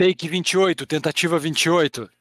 Take 28, tentativa 28.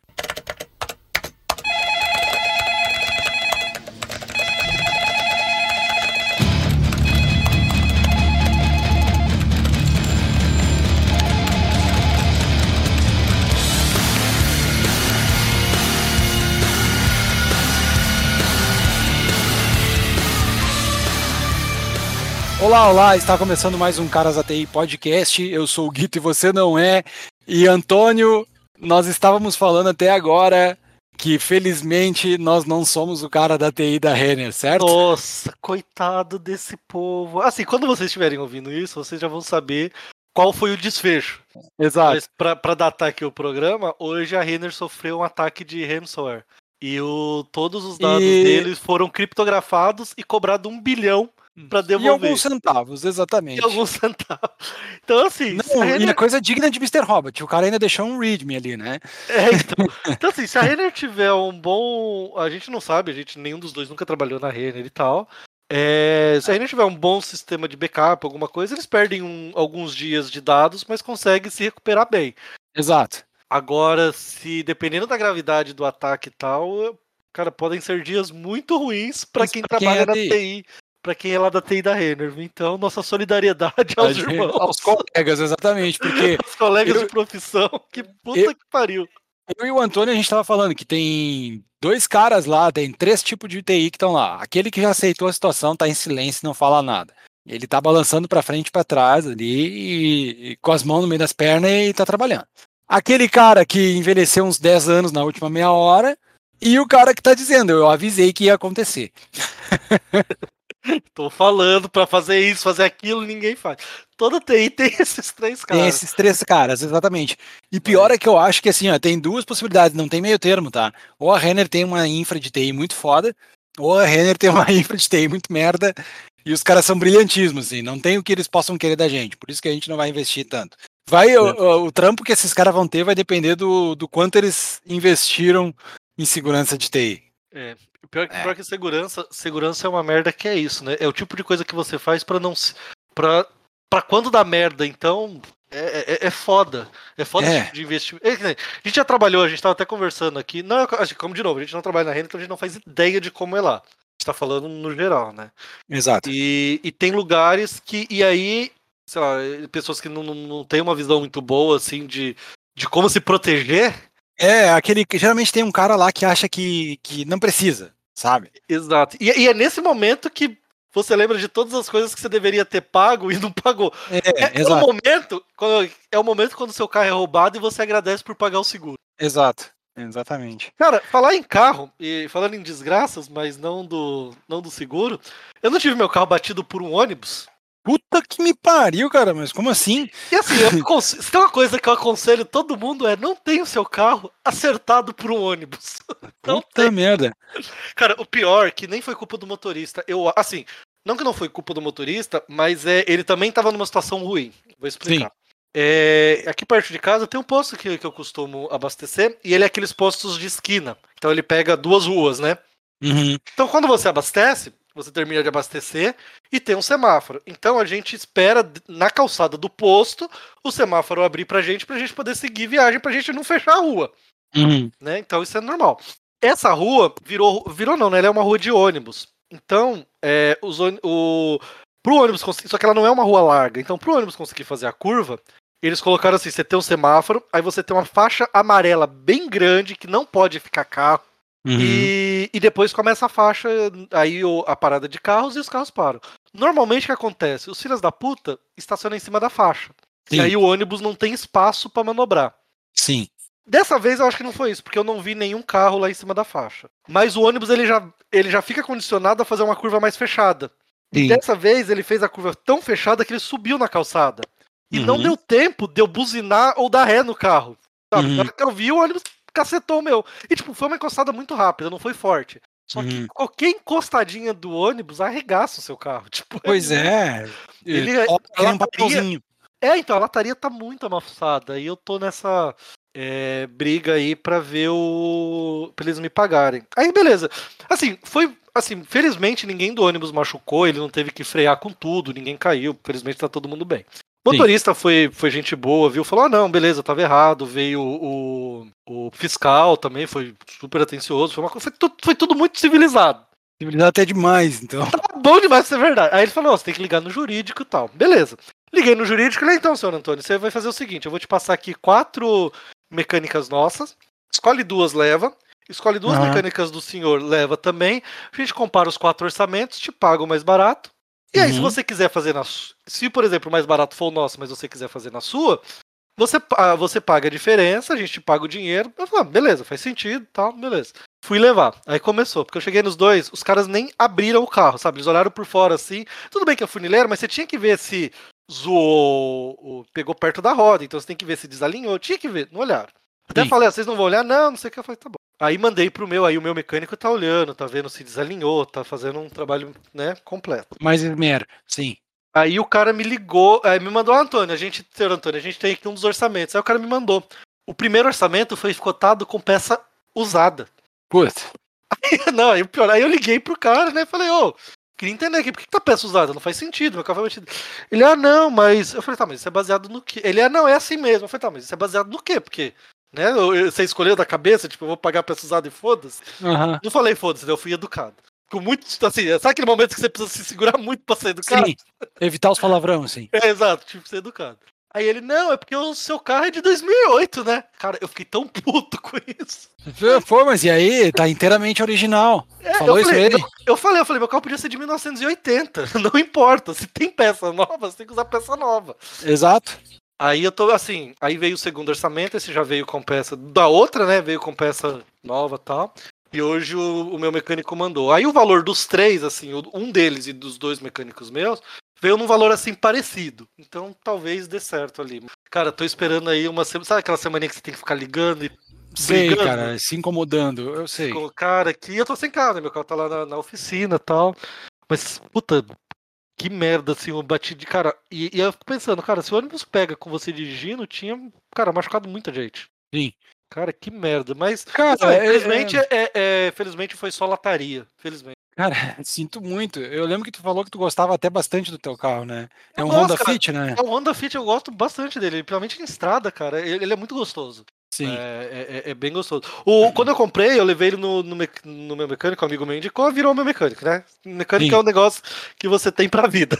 Olá, olá, está começando mais um Caras ATI Podcast. Eu sou o Guito e você não é. E Antônio, nós estávamos falando até agora que felizmente nós não somos o cara da TI da Renner, certo? Nossa, coitado desse povo. Assim, quando vocês estiverem ouvindo isso, vocês já vão saber qual foi o desfecho. Exato. Para datar aqui o programa, hoje a Renner sofreu um ataque de ransomware. E o, todos os dados E- deles foram criptografados e cobrado um bilhão para E devolver. alguns centavos, exatamente. E alguns centavos. Então, assim, se a Não, e Renner é coisa digna de Mr. Robot. O cara ainda deixou um readme ali, né? É, então, então, assim, se a Renner tiver um bom. A gente não sabe, a gente, nenhum dos dois nunca trabalhou na Renner e tal. É, se a Renner tiver um bom sistema de backup, alguma coisa, eles perdem um- alguns dias de dados, mas conseguem se recuperar bem. Exato. Agora, se dependendo da gravidade do ataque e tal, cara, podem ser dias muito ruins para quem pra quem trabalha é na TI. Pra quem é lá da TI da Renner. Então, nossa solidariedade aos gente- irmãos, Aos colegas, exatamente. Porque aos colegas eu- de profissão. Que puta eu- que pariu. eu e o Antônio, a gente tava falando que tem dois caras lá, tem três tipos de TI que estão lá. Aquele que já aceitou a situação, tá em silêncio, não fala nada. Ele tá balançando pra frente e pra trás ali, e, e com as mãos no meio das pernas e tá trabalhando. Aquele cara que envelheceu uns 10 anos na última meia hora, e o cara que tá dizendo, eu avisei que ia acontecer. Tô falando pra fazer isso, fazer aquilo, ninguém faz. Toda TI tem esses três Tem caras. esses três caras, exatamente. E pior é que eu acho que assim, ó, tem duas possibilidades, não tem meio termo, tá? Ou a Renner tem uma infra de TI muito foda, ou a Renner tem uma infra de TI muito merda, e os caras são brilhantismos, assim, não tem o que eles possam querer da gente, por isso que a gente não vai investir tanto. Vai, o, o- o trampo que esses caras vão ter vai depender do, do quanto eles investiram em segurança de TI. É. O Pior, que- É. pior que segurança, segurança é uma merda que é isso, né? É o tipo de coisa que você faz pra não se. Pra, pra quando dá merda, então. É, é, é foda. É foda É. esse tipo de investimento. É A gente já trabalhou, a gente tava até conversando aqui. Não, assim, como de novo, a gente não trabalha na renda, então a gente não faz ideia de como é lá. A gente tá falando no geral, né? Exato. E, e tem lugares que. E aí, sei lá, pessoas que não, não, não têm uma visão muito boa, assim, de, de como se proteger. É, aquele que geralmente tem um cara lá que acha que, que não precisa, sabe? Exato. E, e é nesse momento que você lembra de todas as coisas que você deveria ter pago e não pagou. É, É, é o momento. Quando, é o momento quando seu carro é roubado e você agradece por pagar o seguro. exato, exatamente. Cara, falar em carro, e falando em desgraças, mas não do, não do seguro, eu não tive meu carro batido por um ônibus. Puta que me pariu, cara, mas como assim? E assim, se tem uma coisa que eu aconselho todo mundo é não tenha o seu carro acertado por um ônibus. Não Puta tem. merda. Cara, o pior é que nem foi culpa do motorista. Eu, assim, não que não foi culpa do motorista, mas é, ele também tava numa situação ruim. Vou explicar. É, aqui perto de casa tem um posto que, que eu costumo abastecer e ele é aqueles postos de esquina. Então ele pega duas ruas, né? Uhum. Então quando você abastece, você termina de abastecer e tem um semáforo. Então a gente espera na calçada do posto o semáforo abrir pra gente, pra gente poder seguir viagem, pra gente não fechar a rua Uhum. né? Então isso é normal. Essa rua virou, virou não, né? Ela é uma rua de ônibus. Então, é, os, o, pro ônibus conseguir, só que ela não é uma rua larga. Então, pro ônibus conseguir fazer a curva, eles colocaram assim: você tem um semáforo, aí você tem uma faixa amarela bem grande que não pode ficar carro. Uhum. E, e depois começa a faixa, aí a parada de carros e os carros param. Normalmente o que acontece? Os filhos da puta estacionam em cima da faixa. E Sim. aí o ônibus não tem espaço pra manobrar. Sim. Dessa vez eu acho que não foi isso, porque eu não vi nenhum carro lá em cima da faixa. Mas o ônibus ele já, ele já fica condicionado a fazer uma curva mais fechada. E Sim. dessa vez ele fez a curva tão fechada que ele subiu na calçada. E não Uhum. deu tempo de eu buzinar ou dar ré no carro. Sabe? Uhum. Na hora que eu vi, o ônibus cacetou o meu. E tipo, foi uma encostada muito rápida, não foi forte. Só que Uhum. qualquer encostadinha do ônibus arregaça o seu carro. Tipo, Pois é. Ele é- que nem um teria- papelzinho. É, então, a lataria tá muito amassada. E eu tô nessa é, briga aí pra ver o. pra eles me pagarem. Aí, beleza. Assim, foi. Assim, felizmente ninguém do ônibus machucou, ele não teve que frear com tudo, ninguém caiu, felizmente tá todo mundo bem. O motorista foi, foi gente boa, viu? Falou: ah, não, beleza, tava errado. Veio o, o fiscal também, foi super atencioso. Foi, uma, foi, tudo, foi tudo muito civilizado. Civilizado até demais, então. Tá bom demais ser verdade. Aí ele falou: oh, você tem que ligar no jurídico e tal. Beleza. Liguei no jurídico e falei: então, senhor Antônio, você vai fazer o seguinte: eu vou te passar aqui quatro mecânicas nossas, escolhe duas, leva. Escolhe duas uhum. mecânicas do senhor, leva também. A gente compara os quatro orçamentos, te paga o mais barato. E aí, uhum. se você quiser fazer na Se, por exemplo, o mais barato for o nosso, mas você quiser fazer na sua, você, você paga a diferença, a gente paga o dinheiro. Eu falo, ah, beleza, faz sentido tal, beleza. Fui levar. Aí começou, porque eu cheguei nos dois, os caras nem abriram o carro, sabe? Eles olharam por fora assim. Tudo bem que é funileiro, mas você tinha que ver se zoou, pegou perto da roda, então você tem que ver se desalinhou. Tinha que ver, não olharam. Até Sim. falei, ah, vocês não vão olhar? Não, não sei o que. Eu falei, tá bom. Aí mandei pro meu, aí o meu mecânico tá olhando, tá vendo se desalinhou, tá fazendo um trabalho, né, completo. Mais esmero, sim. Aí o cara me ligou, aí me mandou, Antônio, a gente, senhor Antônio, a gente tem aqui um dos orçamentos. Aí o cara me mandou. O primeiro orçamento foi cotado com peça usada. Putz. não, aí o pior, aí eu liguei pro cara, né, falei, ô, oh, queria entender aqui, por que tá peça usada? Não faz sentido, meu carro foi batido. Ele, ah, não, mas. Eu falei, tá, mas isso é baseado no quê? Ele, ah, não, é assim mesmo. Eu falei, tá, mas isso é baseado no quê? Porque né? Você escolheu da cabeça, tipo, eu vou pagar peça usada e foda-se. Uhum. Não falei foda-se, né? eu fui educado. Com muito, assim, sabe aquele momento que você precisa se segurar muito pra ser educado? Sim, evitar os palavrão, assim. É, exato, tipo, ser educado. Aí ele, não, é porque o seu carro é de 2008, né? Cara, eu fiquei tão puto com isso. Pô, mas e aí? Tá inteiramente original. É, Falou eu falei, isso ele? Eu, eu, falei, eu falei, meu carro podia ser de 1980. Não importa, se tem peça nova, você tem que usar peça nova. Exato. Aí eu tô assim, aí veio o segundo orçamento, esse já veio com peça da outra, né? Veio com peça nova e tal. E hoje o, o, meu mecânico mandou. Aí o valor dos três, assim, um deles e dos dois mecânicos meus, veio num valor assim parecido. Então talvez dê certo ali. Cara, tô esperando aí uma semana. Sabe aquela semana que você tem que ficar ligando e. Sei, brigando? cara, se incomodando, eu sei. Cara, aqui eu tô sem carro, né? Meu carro tá lá na, na oficina e tal. Mas, puta, que merda, assim, eu bati de cara. E, e eu fico pensando, cara, se o ônibus pega com você dirigindo, tinha, cara, machucado muita gente. Sim. Cara, que merda. Mas, cara, assim, é, felizmente, é... É, é, felizmente foi só lataria. Felizmente. Cara, sinto muito. Eu lembro que tu falou que tu gostava até bastante do teu carro, né? É um gosto, Honda cara. Fit, né? É um Honda Fit, eu gosto bastante dele, principalmente em estrada, cara. Ele, ele é muito gostoso. Sim. É, é, é, bem gostoso. O, quando eu comprei, eu levei ele no, no, no meu mecânico, um amigo meu indicou, virou meu mecânico, né? Mecânico Sim. é um negócio que você tem pra vida.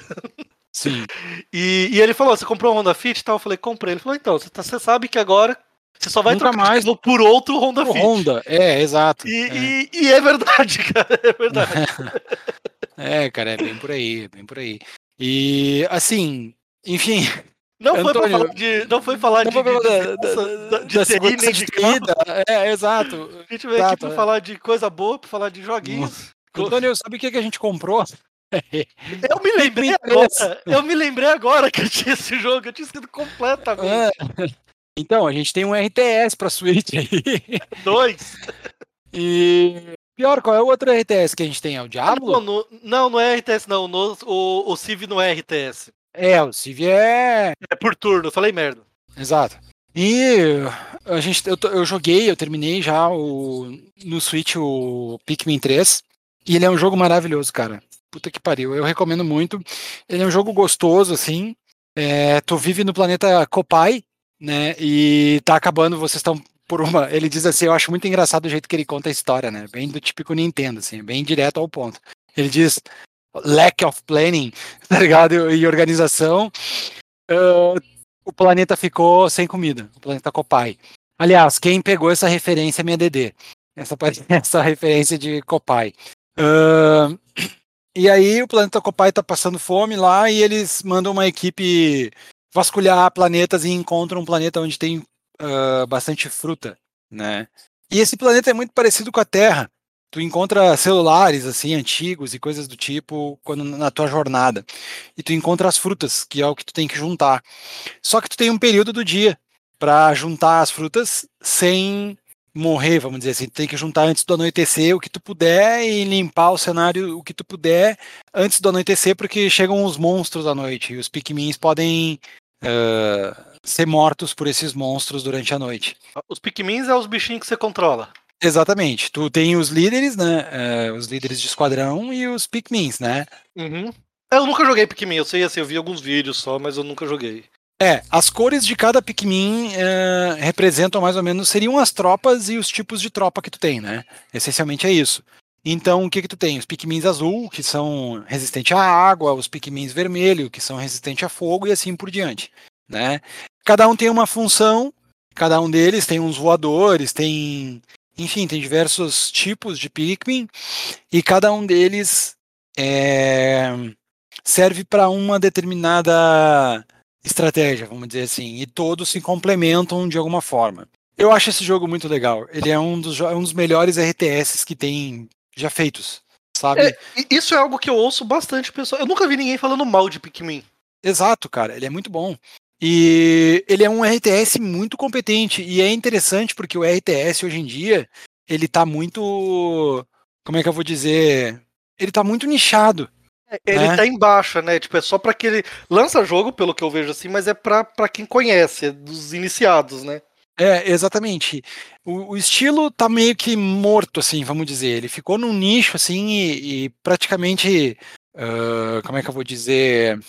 Sim. E, e ele falou: Você comprou um Honda Fit e tal? Eu falei: Comprei. Ele falou: Então, você, tá, você sabe que agora você só vai Nunca trocar mais por outro Honda Fit. Honda, é, exato. E é. E, e é verdade, cara, é verdade. é, cara, é bem por aí, bem por aí. E, assim, enfim, não Antônio, foi falar de. Não foi falar não de. Foi de, de, de nem de vida. É, exato. A gente veio exato, aqui pra é. falar de coisa boa, pra falar de joguinhos. Antônio, sabe o que, que a gente comprou? Eu me lembrei agora. Eu me lembrei agora que eu tinha esse jogo, eu tinha esquecido completamente. É. Então, a gente tem um RTS pra Switch aí. Dois. E. Pior, qual é o outro RTS que a gente tem? É o Diablo? Ah, não, não, não é RTS, não. No, o, o Civ não é RTS. É, o Civ é. É por turno, falei merda. Exato. E a gente, eu, eu joguei, eu terminei já o, no Switch o Pikmin 3. E ele é um jogo maravilhoso, cara. Puta que pariu. Eu recomendo muito. Ele é um jogo gostoso, assim. É, tu vive no planeta Copai, né? E tá acabando, vocês estão por uma. Ele diz assim: eu acho muito engraçado o jeito que ele conta a história, né? Bem do típico Nintendo, assim, bem direto ao ponto. Ele diz: lack of planning, tá ligado? E organização, uh, o planeta ficou sem comida, o planeta Copai. Aliás, quem pegou essa referência é minha DD. Essa, essa referência de Copai. Uh, e aí o planeta Copai tá passando fome lá e eles mandam uma equipe vasculhar planetas e encontram um planeta onde tem uh, bastante fruta, né? E esse planeta é muito parecido com a Terra tu encontra celulares assim antigos e coisas do tipo quando na tua jornada. E tu encontra as frutas que é o que tu tem que juntar. Só que tu tem um período do dia para juntar as frutas sem morrer vamos dizer assim. Tu tem que juntar antes do anoitecer o que tu puder e limpar o cenário o que tu puder antes do anoitecer porque chegam os monstros à noite. E os pikmins podem uh, ser mortos por esses monstros durante a noite. Os pikmins é os bichinhos que você controla Exatamente. Tu tem os líderes, né? Uh, os líderes de esquadrão e os Pikmins, né? Uhum. Eu nunca joguei Pikmin, eu sei assim, eu vi alguns vídeos só, mas eu nunca joguei. É, as cores de cada Pikmin é, representam mais ou menos, seriam as tropas e os tipos de tropa que tu tem, né? Essencialmente é isso. Então, o que que tu tem? Os Pikmins azul, que são resistentes à água, os Pikmins vermelho, que são resistentes a fogo e assim por diante, né? Cada um tem uma função, cada um deles tem uns voadores, tem, enfim, tem diversos tipos de Pikmin e cada um deles é, serve para uma determinada estratégia, vamos dizer assim, e todos se complementam de alguma forma. Eu acho esse jogo muito legal. Ele é um dos, é um dos melhores RTS que tem já feitos, sabe? É, isso é algo que eu ouço bastante pessoal. Eu nunca vi ninguém falando mal de Pikmin. Exato, cara. Ele é muito bom. E ele é um RTS muito competente. E é interessante porque o RTS hoje em dia, ele tá muito. Como é que eu vou dizer? Ele tá muito nichado. Ele é. tá em baixa, né? Tipo, é só para ele lança jogo, pelo que eu vejo assim, mas é para quem conhece, é dos iniciados, né? É, exatamente. O, o, estilo tá meio que morto, assim, vamos dizer. Ele ficou num nicho, assim, e, e praticamente. Uh, como é que eu vou dizer?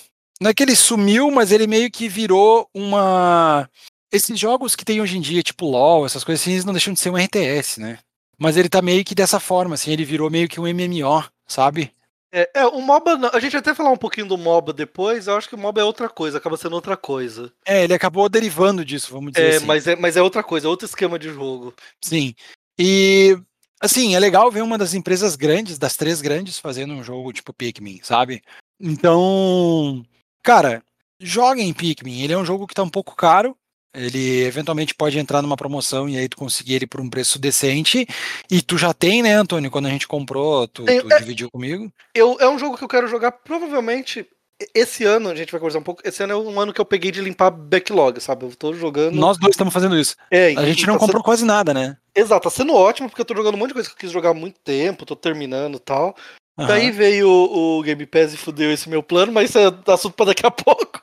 Não é que ele sumiu, mas ele meio que virou uma. Esses jogos que tem hoje em dia, tipo LOL, essas coisas assim, eles não deixam de ser um RTS, né? Mas ele tá meio que dessa forma, assim, ele virou meio que um MMO, sabe? É, é, o MOBA, a gente até falar um pouquinho do MOBA depois, eu acho que o MOBA é outra coisa, acaba sendo outra coisa. É, ele acabou derivando disso, vamos dizer é, assim. Mas é, mas é outra coisa, é outro esquema de jogo. Sim. E, assim, é legal ver uma das empresas grandes, das três grandes, fazendo um jogo tipo Pikmin, sabe? Então, cara, joguem Pikmin. Ele é um jogo que tá um pouco caro, ele eventualmente pode entrar numa promoção e aí tu conseguir ele por um preço decente. E tu já tem, né, Antônio? Quando a gente comprou, tu, tu é, dividiu comigo. Eu, é um jogo que eu quero jogar provavelmente. Esse ano, a gente vai conversar um pouco. Esse ano é um ano que eu peguei de limpar backlog, sabe? Eu tô jogando. Nós dois estamos fazendo isso. É, a gente não tá comprou sendo... quase nada, né? Exato, tá sendo ótimo, porque eu tô jogando um monte de coisa que eu quis jogar há muito tempo, tô terminando e tal. Uhum. Daí veio o, o Game Pass e fudeu esse meu plano, mas isso é assunto pra daqui a pouco.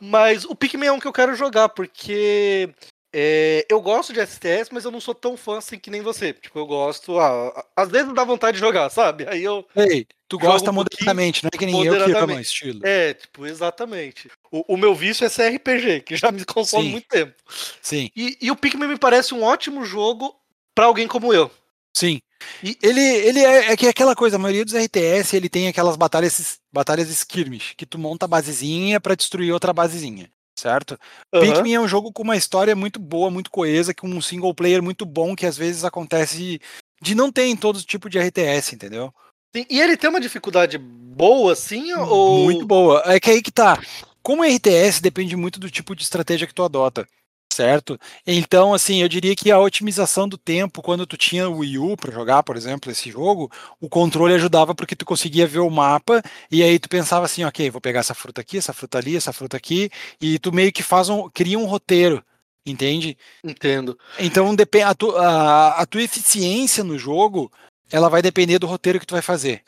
Mas o Pikmin é um que eu quero jogar, porque é, eu gosto de STS, mas eu não sou tão fã assim que nem você. Tipo, eu gosto. Ah, às vezes dá vontade de jogar, sabe? Aí eu. Ei, tu gosta um moderadamente, não é que nem eu que amo estilo. É, tipo, exatamente. O, o, meu vício é CRPG, que já me consome Sim. muito tempo. Sim. E, e o Pikmin me parece um ótimo jogo para alguém como eu. Sim. E ele, ele é, é que é aquela coisa, a maioria dos RTS ele tem aquelas batalhas, batalhas skirmish, que tu monta a basezinha para destruir outra basezinha, certo? Uhum. Pikmin é um jogo com uma história muito boa, muito coesa, com um single player muito bom, que às vezes acontece de não ter em todo tipo de RTS, entendeu? Sim, e ele tem uma dificuldade boa, assim, ou... Muito boa. É que aí que tá. Como RTS depende muito do tipo de estratégia que tu adota certo? Então, assim, eu diria que a otimização do tempo, quando tu tinha o Wii U para jogar, por exemplo, esse jogo, o controle ajudava porque tu conseguia ver o mapa e aí tu pensava assim, ok, vou pegar essa fruta aqui, essa fruta ali, essa fruta aqui, e tu meio que faz um, cria um roteiro, entende? Entendo. Então, a, tu, a, a tua eficiência no jogo, ela vai depender do roteiro que tu vai fazer.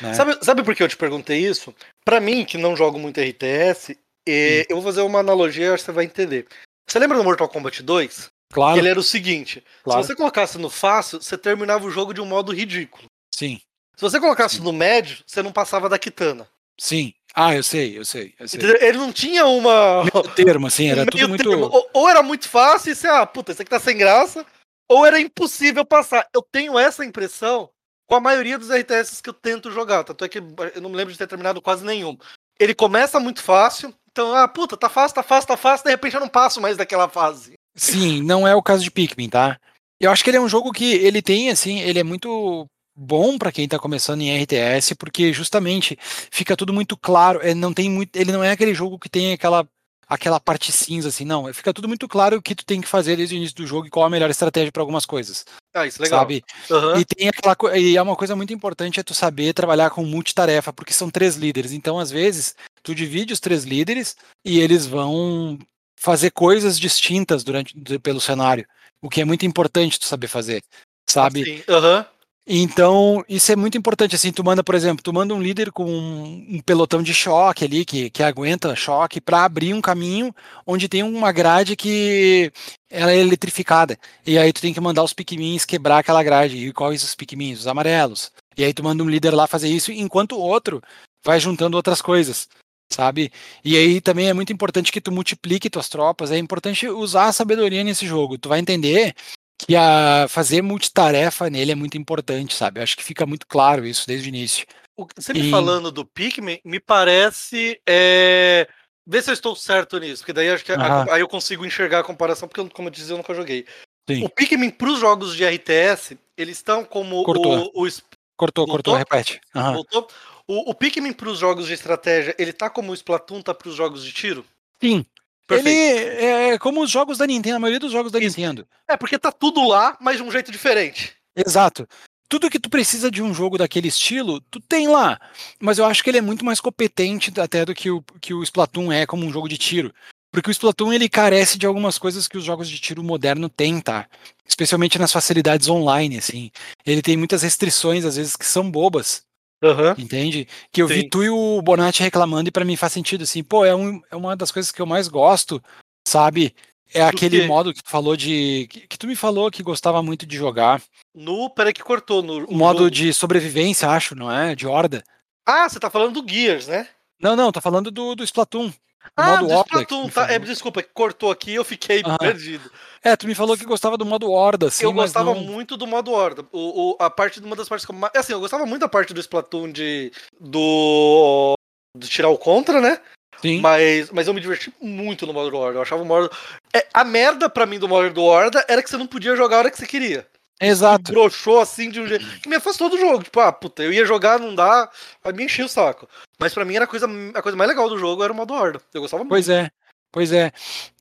Né? Sabe, sabe por que eu te perguntei isso? Para mim, que não jogo muito RTS, eh, eu vou fazer uma analogia, acho que você vai entender. Você lembra do Mortal Kombat 2? Claro. Ele era o seguinte: claro. se você colocasse no fácil, você terminava o jogo de um modo ridículo. Sim. Se você colocasse Sim. no médio, você não passava da Kitana. Sim. Ah, eu sei, eu sei. Eu sei. Ele não tinha uma. Meio termo, assim, era tudo muito. Ou, ou, era muito fácil e você, ah, puta, isso aqui tá sem graça, ou era impossível passar. Eu tenho essa impressão com a maioria dos RTS que eu tento jogar. Tanto é que eu não me lembro de ter terminado quase nenhum. Ele começa muito fácil, então, ah, puta, tá fácil, tá fácil, tá fácil, de repente eu não passo mais daquela fase. Sim, não é o caso de Pikmin, tá? Eu acho que ele é um jogo que ele tem, assim, ele é muito bom para quem tá começando em RTS, porque justamente fica tudo muito claro, ele é, não tem muito, ele não é aquele jogo que tem aquela aquela parte cinza assim, não, fica tudo muito claro o que tu tem que fazer desde o início do jogo e qual a melhor estratégia para algumas coisas. Ah, isso é legal. Sabe? Uhum. E tem aquela e é uma coisa muito importante é tu saber trabalhar com multitarefa, porque são três líderes, então às vezes tu divide os três líderes e eles vão fazer coisas distintas durante pelo cenário, o que é muito importante tu saber fazer, sabe? Sim. Uhum. Então, isso é muito importante, assim, tu manda, por exemplo, tu manda um líder com um, um pelotão de choque ali, que, que aguenta choque, para abrir um caminho onde tem uma grade que ela é eletrificada, e aí tu tem que mandar os piquimins quebrar aquela grade, e quais os piquimins? Os amarelos. E aí tu manda um líder lá fazer isso, enquanto o outro vai juntando outras coisas sabe? E aí também é muito importante que tu multiplique tuas tropas, é importante usar a sabedoria nesse jogo. Tu vai entender que a fazer multitarefa nele é muito importante, sabe? Eu acho que fica muito claro isso desde o início. Você me e... falando do Pikmin, me parece. É... Vê se eu estou certo nisso, porque daí acho que a, aí eu consigo enxergar a comparação, porque, como eu disse, eu nunca joguei. Sim. O Pikmin para os jogos de RTS, eles estão como cortou. o, o... Cortou, cortou, repete. Uhum. Voltou? O, o Pikmin para os jogos de estratégia, ele tá como o Splatoon tá para os jogos de tiro? Sim. Perfeito. Ele é como os jogos da Nintendo, a maioria dos jogos da Isso. Nintendo. É, porque tá tudo lá, mas de um jeito diferente. Exato. Tudo que tu precisa de um jogo daquele estilo, tu tem lá. Mas eu acho que ele é muito mais competente até do que o, que o Splatoon é como um jogo de tiro. Porque o Splatoon ele carece de algumas coisas que os jogos de tiro moderno têm, tá? Especialmente nas facilidades online, assim. Ele tem muitas restrições, às vezes, que são bobas. Uhum. Entende? Que eu Sim. vi tu e o Bonatti reclamando e para mim faz sentido, assim. Pô, é, um, é uma das coisas que eu mais gosto, sabe? É aquele modo que tu falou de. Que, que, tu me falou que gostava muito de jogar. No. Peraí que cortou. No, modo no... de sobrevivência, acho, não é? De horda. Ah, você tá falando do Gears, né? Não, não, tô falando do, do Splatoon. Ah, modo do Splatoon, tá. É, desculpa, cortou aqui eu fiquei perdido. É, tu me falou que gostava do modo Horda, assim. Eu gostava não... muito do modo Horda. O, o, a parte de uma das partes que eu. Assim, eu gostava muito da parte do Splatoon de. do. de tirar o contra, né? Sim. Mas, mas eu me diverti muito no modo do Horda. Eu achava o modo. É, a merda pra mim do modo do Horda era que você não podia jogar a hora que você queria. Exato. Broxou assim de um jeito que me afastou do jogo. Tipo, ah, puta, eu ia jogar, não dá, aí me enchia o saco. Mas para mim era a coisa, a coisa mais legal do jogo era o modo horda. Eu gostava muito. Pois é, pois é.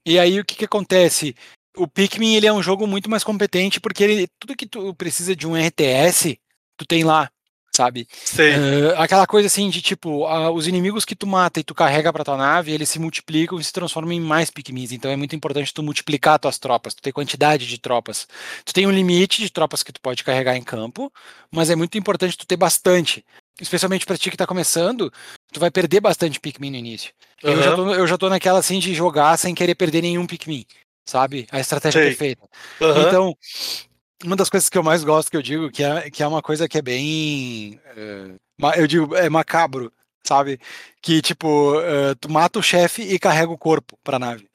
E aí o que que acontece? O Pikmin ele é um jogo muito mais competente porque ele, tudo que tu precisa de um RTS, tu tem lá sabe? Uh, aquela coisa assim de tipo, uh, os inimigos que tu mata e tu carrega pra tua nave, eles se multiplicam e se transformam em mais Pikmins. Então é muito importante tu multiplicar tuas tropas, tu ter quantidade de tropas. Tu tem um limite de tropas que tu pode carregar em campo, mas é muito importante tu ter bastante. Especialmente pra ti que tá começando, tu vai perder bastante Pikmin no início. Uhum. Eu, já tô, eu já tô naquela assim de jogar sem querer perder nenhum Pikmin sabe? A estratégia Sei. perfeita. Uhum. Então, uma das coisas que eu mais gosto que eu digo que é, que é uma coisa que é bem é, eu digo é macabro sabe? Que tipo uh, tu mata o chefe e carrega o corpo para nave.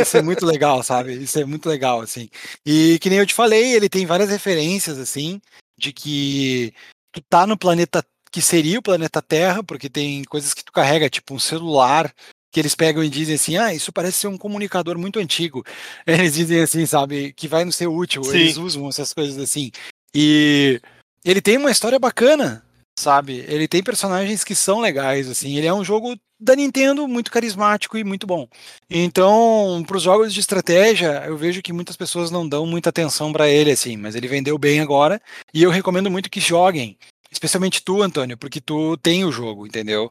Isso é muito legal sabe? Isso é muito legal assim. E que nem eu te falei ele tem várias referências assim de que tu tá no planeta que seria o planeta Terra porque tem coisas que tu carrega tipo um celular que eles pegam e dizem assim, ah, isso parece ser um comunicador muito antigo. Eles dizem assim, sabe, que vai não ser útil. Sim. Eles usam essas coisas assim. E ele tem uma história bacana, sabe? Ele tem personagens que são legais, assim. Ele é um jogo da Nintendo muito carismático e muito bom. Então, para os jogos de estratégia, eu vejo que muitas pessoas não dão muita atenção para ele, assim. Mas ele vendeu bem agora e eu recomendo muito que joguem. Especialmente tu, Antônio, porque tu tem o jogo, entendeu?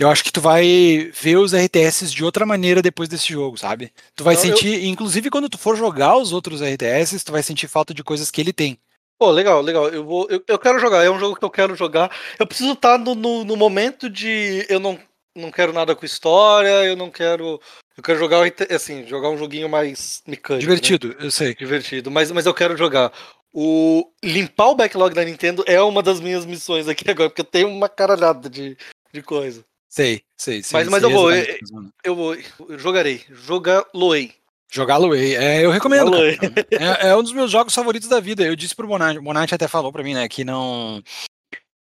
Eu acho que tu vai ver os RTS de outra maneira depois desse jogo, sabe? Tu vai sentir, eu... inclusive quando tu for jogar os outros RTS, tu vai sentir falta de coisas que ele tem. Pô, legal, legal. Eu, vou, eu, eu quero jogar, é um jogo que eu quero jogar. Eu preciso estar no, no, no, momento de. Eu não, não quero nada com história, eu não quero. Eu quero jogar assim, jogar um joguinho mais mecânico. Né? Divertido, né? eu sei. Divertido, mas, mas eu quero jogar. O limpar o backlog da Nintendo é uma das minhas missões aqui agora, porque eu tenho uma caralhada de, de coisa. Sei, sei, sei. Mas, mas sei eu vou, eu, eu, vou, eu jogarei. Jogar-lo-ei. Jogá-lo-ei. É, eu recomendo. É, é, um dos meus jogos favoritos da vida. Eu disse pro Bonatti, o Bonatti até falou pra mim, né, que não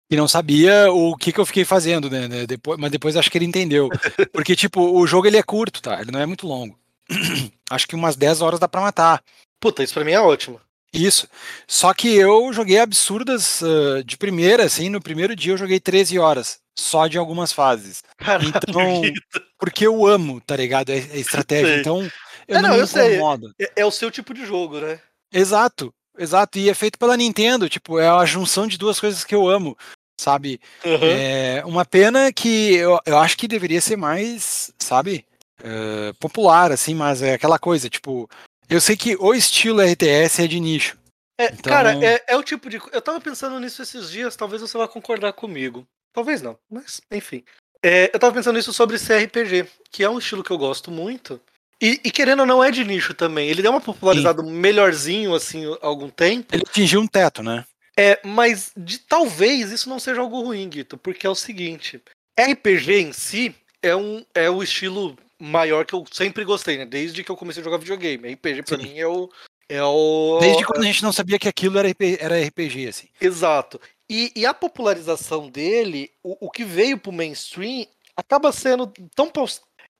que não sabia o que, que eu fiquei fazendo, né, né depois, mas depois acho que ele entendeu. Porque, tipo, o jogo ele é curto, tá? Ele não é muito longo. acho que umas 10 horas dá pra matar. Puta, isso pra mim é ótimo. Isso. Só que eu joguei absurdas uh, de primeira, assim, no primeiro dia eu joguei 13 horas só de algumas fases. Caralho, então, porque eu amo, tá ligado? A estratégia. Sei. Então, eu é, não, não eu sei. É, é, o seu tipo de jogo, né? Exato, exato. E é feito pela Nintendo, tipo, é a junção de duas coisas que eu amo, sabe? Uhum. É uma pena que eu, eu acho que deveria ser mais, sabe? Uh, popular, assim, mas é aquela coisa, tipo, eu sei que o estilo RTS é de nicho. É, então... Cara, é, é o tipo de. Eu tava pensando nisso esses dias, talvez você vá concordar comigo. Talvez não, mas enfim. É, eu tava pensando nisso sobre CRPG, que é um estilo que eu gosto muito. E, e querendo ou não, é de nicho também. Ele deu uma popularizada Sim. melhorzinho, assim, há algum tempo. Ele atingiu um teto, né? É, mas de talvez isso não seja algo ruim, Guito, porque é o seguinte: RPG em si, é um é o estilo maior que eu sempre gostei, né? Desde que eu comecei a jogar videogame. RPG pra Sim. mim é o é o Desde quando a gente não sabia que aquilo era RPG, assim. Exato. E, e a popularização dele, o, o que veio pro mainstream, acaba sendo tão.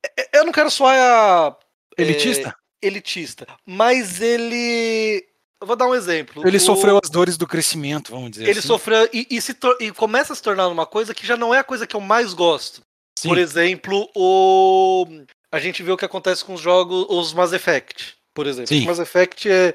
É- é- Eu não quero soar a, é, Elitista? elitista, mas ele. Eu vou dar um exemplo. Ele O- sofreu as dores do crescimento, vamos dizer Ele assim. sofreu e, e se e começa a se tornar uma coisa que já não é a coisa que eu mais gosto. Sim. Por exemplo, o. A gente vê o que acontece com os jogos, os Mass Effect, por exemplo. Sim. Mass Effect é,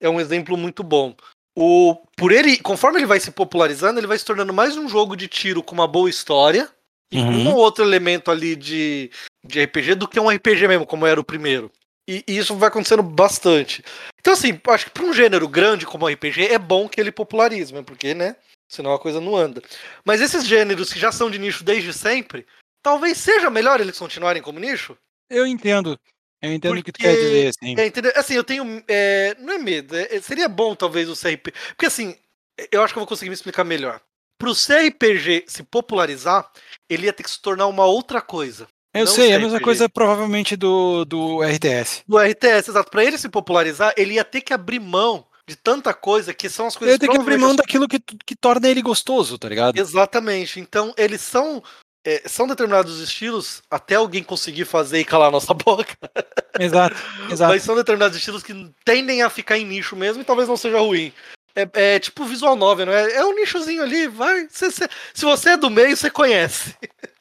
é um exemplo muito bom. O, por ele, conforme ele vai se popularizando, ele vai se tornando mais um jogo de tiro com uma boa história e com Uhum. um ou outro elemento ali de, de RPG do que um RPG mesmo, como era o primeiro. E, e isso vai acontecendo bastante. Então, assim, acho que para um gênero grande como o RPG é bom que ele popularize, né? porque, né? Senão a coisa não anda. Mas esses gêneros que já são de nicho desde sempre, talvez seja melhor eles continuarem como nicho. Eu entendo. Eu entendo o que tu quer dizer, assim. É, entendeu? Assim, eu tenho. é, não é medo. é- seria bom, talvez, o CRPG. Porque, assim, eu acho que eu vou conseguir me explicar melhor. Pro CRPG se popularizar, ele ia ter que se tornar uma outra coisa. Eu não sei, é a mesma coisa provavelmente do, do RTS. Do RTS, exato. Pra ele se popularizar, ele ia ter que abrir mão de tanta coisa que são as coisas Ele tem que abrir mão daquilo que, que torna ele gostoso, tá ligado? Exatamente. Então, eles são. É, são determinados estilos, até alguém conseguir fazer e calar a nossa boca, Exato, exato. mas são determinados estilos que tendem a ficar em nicho mesmo e talvez não seja ruim. É, é tipo visual novel, não é? É um nichozinho ali, vai. cê- cê- se você é do meio, você conhece.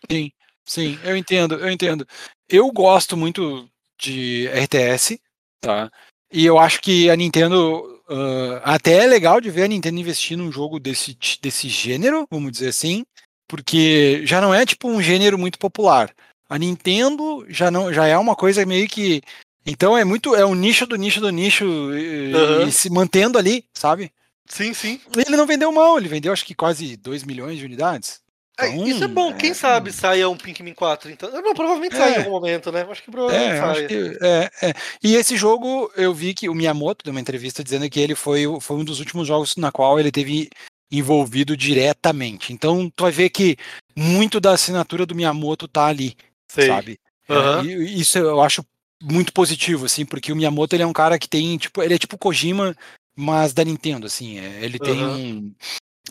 Sim, sim, eu entendo, eu entendo. Eu gosto muito de RTS, tá? E eu acho que a Nintendo. ah, até é legal de ver a Nintendo investir num jogo desse, desse gênero, vamos dizer assim, porque já não é tipo um gênero muito popular. A Nintendo já não já é uma coisa meio que. Então é muito. É um nicho do nicho do nicho e, Aham. e se mantendo ali, sabe? Sim, sim. Ele não vendeu mal, ele vendeu acho que quase 2 milhões de unidades. É, Então, isso é bom. Quem é- sabe saia um Pikmin 4, então. Não, provavelmente É. sai em algum momento, né? Acho que provavelmente É, sai. que, é, é. E esse jogo, eu vi que o Miyamoto deu uma entrevista dizendo que ele foi, foi um dos últimos jogos na qual ele teve envolvido diretamente. Então, tu vai ver que muito da assinatura do Miyamoto tá ali, Sei. sabe? É, Aham. e isso eu acho muito positivo, assim, porque o Miyamoto ele é um cara que tem, tipo, ele é tipo Kojima, mas da Nintendo, assim. é, ele tem Aham. um-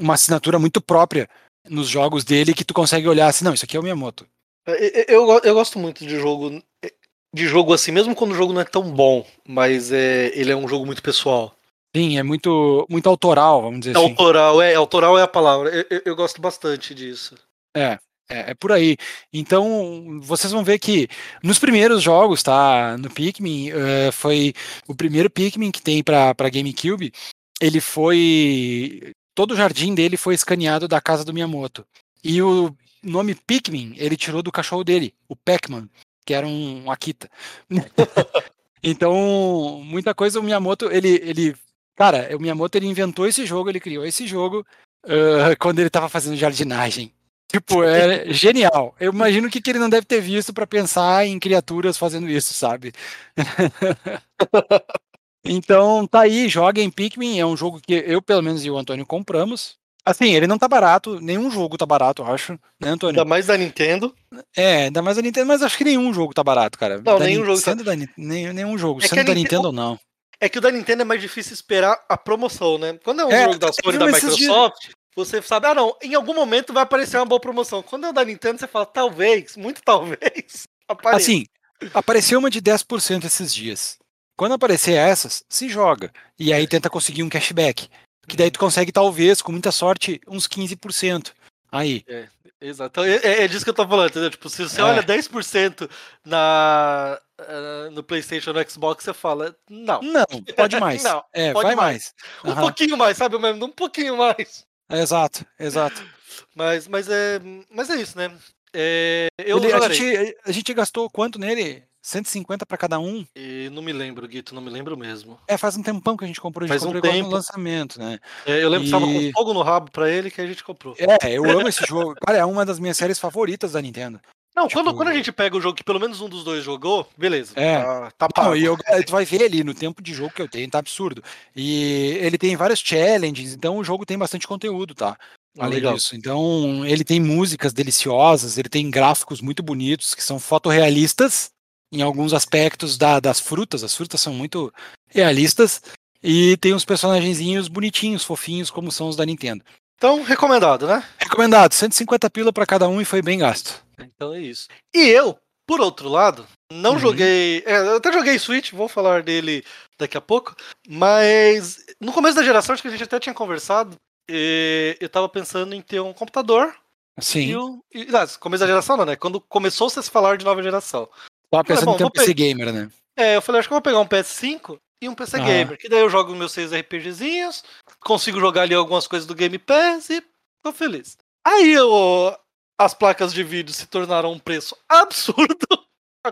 uma assinatura muito própria nos jogos dele que tu consegue olhar assim, não, isso aqui é o Miyamoto. É, é, Eu, go- eu gosto muito de jogo. De jogo assim, mesmo quando o jogo não é tão bom, mas é, ele é um jogo muito pessoal. Sim, é muito, muito autoral, vamos dizer assim. Autoral, é, autoral é a palavra. Eu, eu- eu gosto bastante disso. É, é, é por aí. Então, vocês vão ver que nos primeiros jogos, tá? No Pikmin, eh, foi o primeiro Pikmin que tem para GameCube. Ele foi. Todo o jardim dele foi escaneado da casa do Miyamoto. E o nome Pikmin ele tirou do cachorro dele, o Pac-Man, que era um Akita. então, muita coisa o Miyamoto, ele, ele. Cara, o Miyamoto ele inventou esse jogo, ele criou esse jogo ah, quando ele tava fazendo jardinagem. Tipo, é genial. Eu imagino que, que ele não deve ter visto para pensar em criaturas fazendo isso, sabe? então, tá aí, joguem Pikmin. É um jogo que eu, pelo menos, e o Antônio compramos. Assim, ele não tá barato, nenhum jogo tá barato, eu acho, né, Antônio? Ainda mais da Nintendo. É, ainda mais a Nintendo, mas acho que nenhum jogo tá barato, cara. Não, Da nenhum Nin- jogo tá- Sendo da Nin- nem- nenhum jogo, É sendo da Nintendo ou não. É que o da Nintendo é mais difícil esperar a promoção, né? Quando é um É, jogo da eu Sony da Microsoft, você sabe, ah não, em algum momento vai aparecer uma boa promoção. Quando é o da Nintendo, você fala, talvez, muito talvez, apareça. Assim, apareceu uma de 10% esses dias. Quando aparecer essas, se joga. E aí tenta conseguir um cashback. Que daí tu consegue, talvez, com muita sorte, uns 15%. Aí. Exato. Então, é, é- é disso que eu tô falando, entendeu? Tipo, se você É. olha 10% na, eh, no PlayStation no Xbox, você fala, não. Não, pode mais. Não, é, pode vai mais. mais. Um Aham. pouquinho mais, sabe? mesmo? Um pouquinho mais. Exato, exato. Mas, mas, é, mas é isso, né? É, eu Ele- a, gente, a gente gastou quanto nele? 150 para cada um? E não me lembro, Guito, não me lembro mesmo. É, faz um tempão que a gente comprou. A gente Faz um comprou igual tempo. no lançamento, né? É, eu lembro que tava com E- fogo no rabo pra ele que a gente comprou. É, eu amo esse jogo. Cara, é uma das minhas séries favoritas da Nintendo. Não, tipo- quando, quando a gente pega o jogo que pelo menos um dos dois jogou, beleza. É. Tá, tá pago. Não, e eu, tu vai ver ali no tempo de jogo que eu tenho, tá absurdo. E ele tem vários challenges, então o jogo tem bastante conteúdo, tá? além legal. disso. Então, ele tem músicas deliciosas, ele tem gráficos muito bonitos, que são fotorrealistas em alguns aspectos da, das frutas. As frutas são muito realistas. E tem uns personagenzinhos bonitinhos, fofinhos, como são os da Nintendo. Então, recomendado, né? Recomendado. 150 pila para cada um e foi bem gasto. Então é isso. E eu, por outro lado, não uhum. joguei. É, eu até joguei Switch, vou falar dele daqui a pouco. Mas no começo da geração, acho que a gente até tinha conversado. eu tava pensando em ter um computador. Sim. E, o, e, não, começo da geração, não, né? Quando começou -se a se falar de nova geração. Tava pensando em ter um PC gamer, né? É, eu falei, acho que eu vou pegar um PS5 e um PC ah. gamer. Que daí eu jogo meus seis RPGzinhos, consigo jogar ali algumas coisas do Game Pass e tô feliz. Aí eu, as placas de vídeo se tornaram um preço absurdo.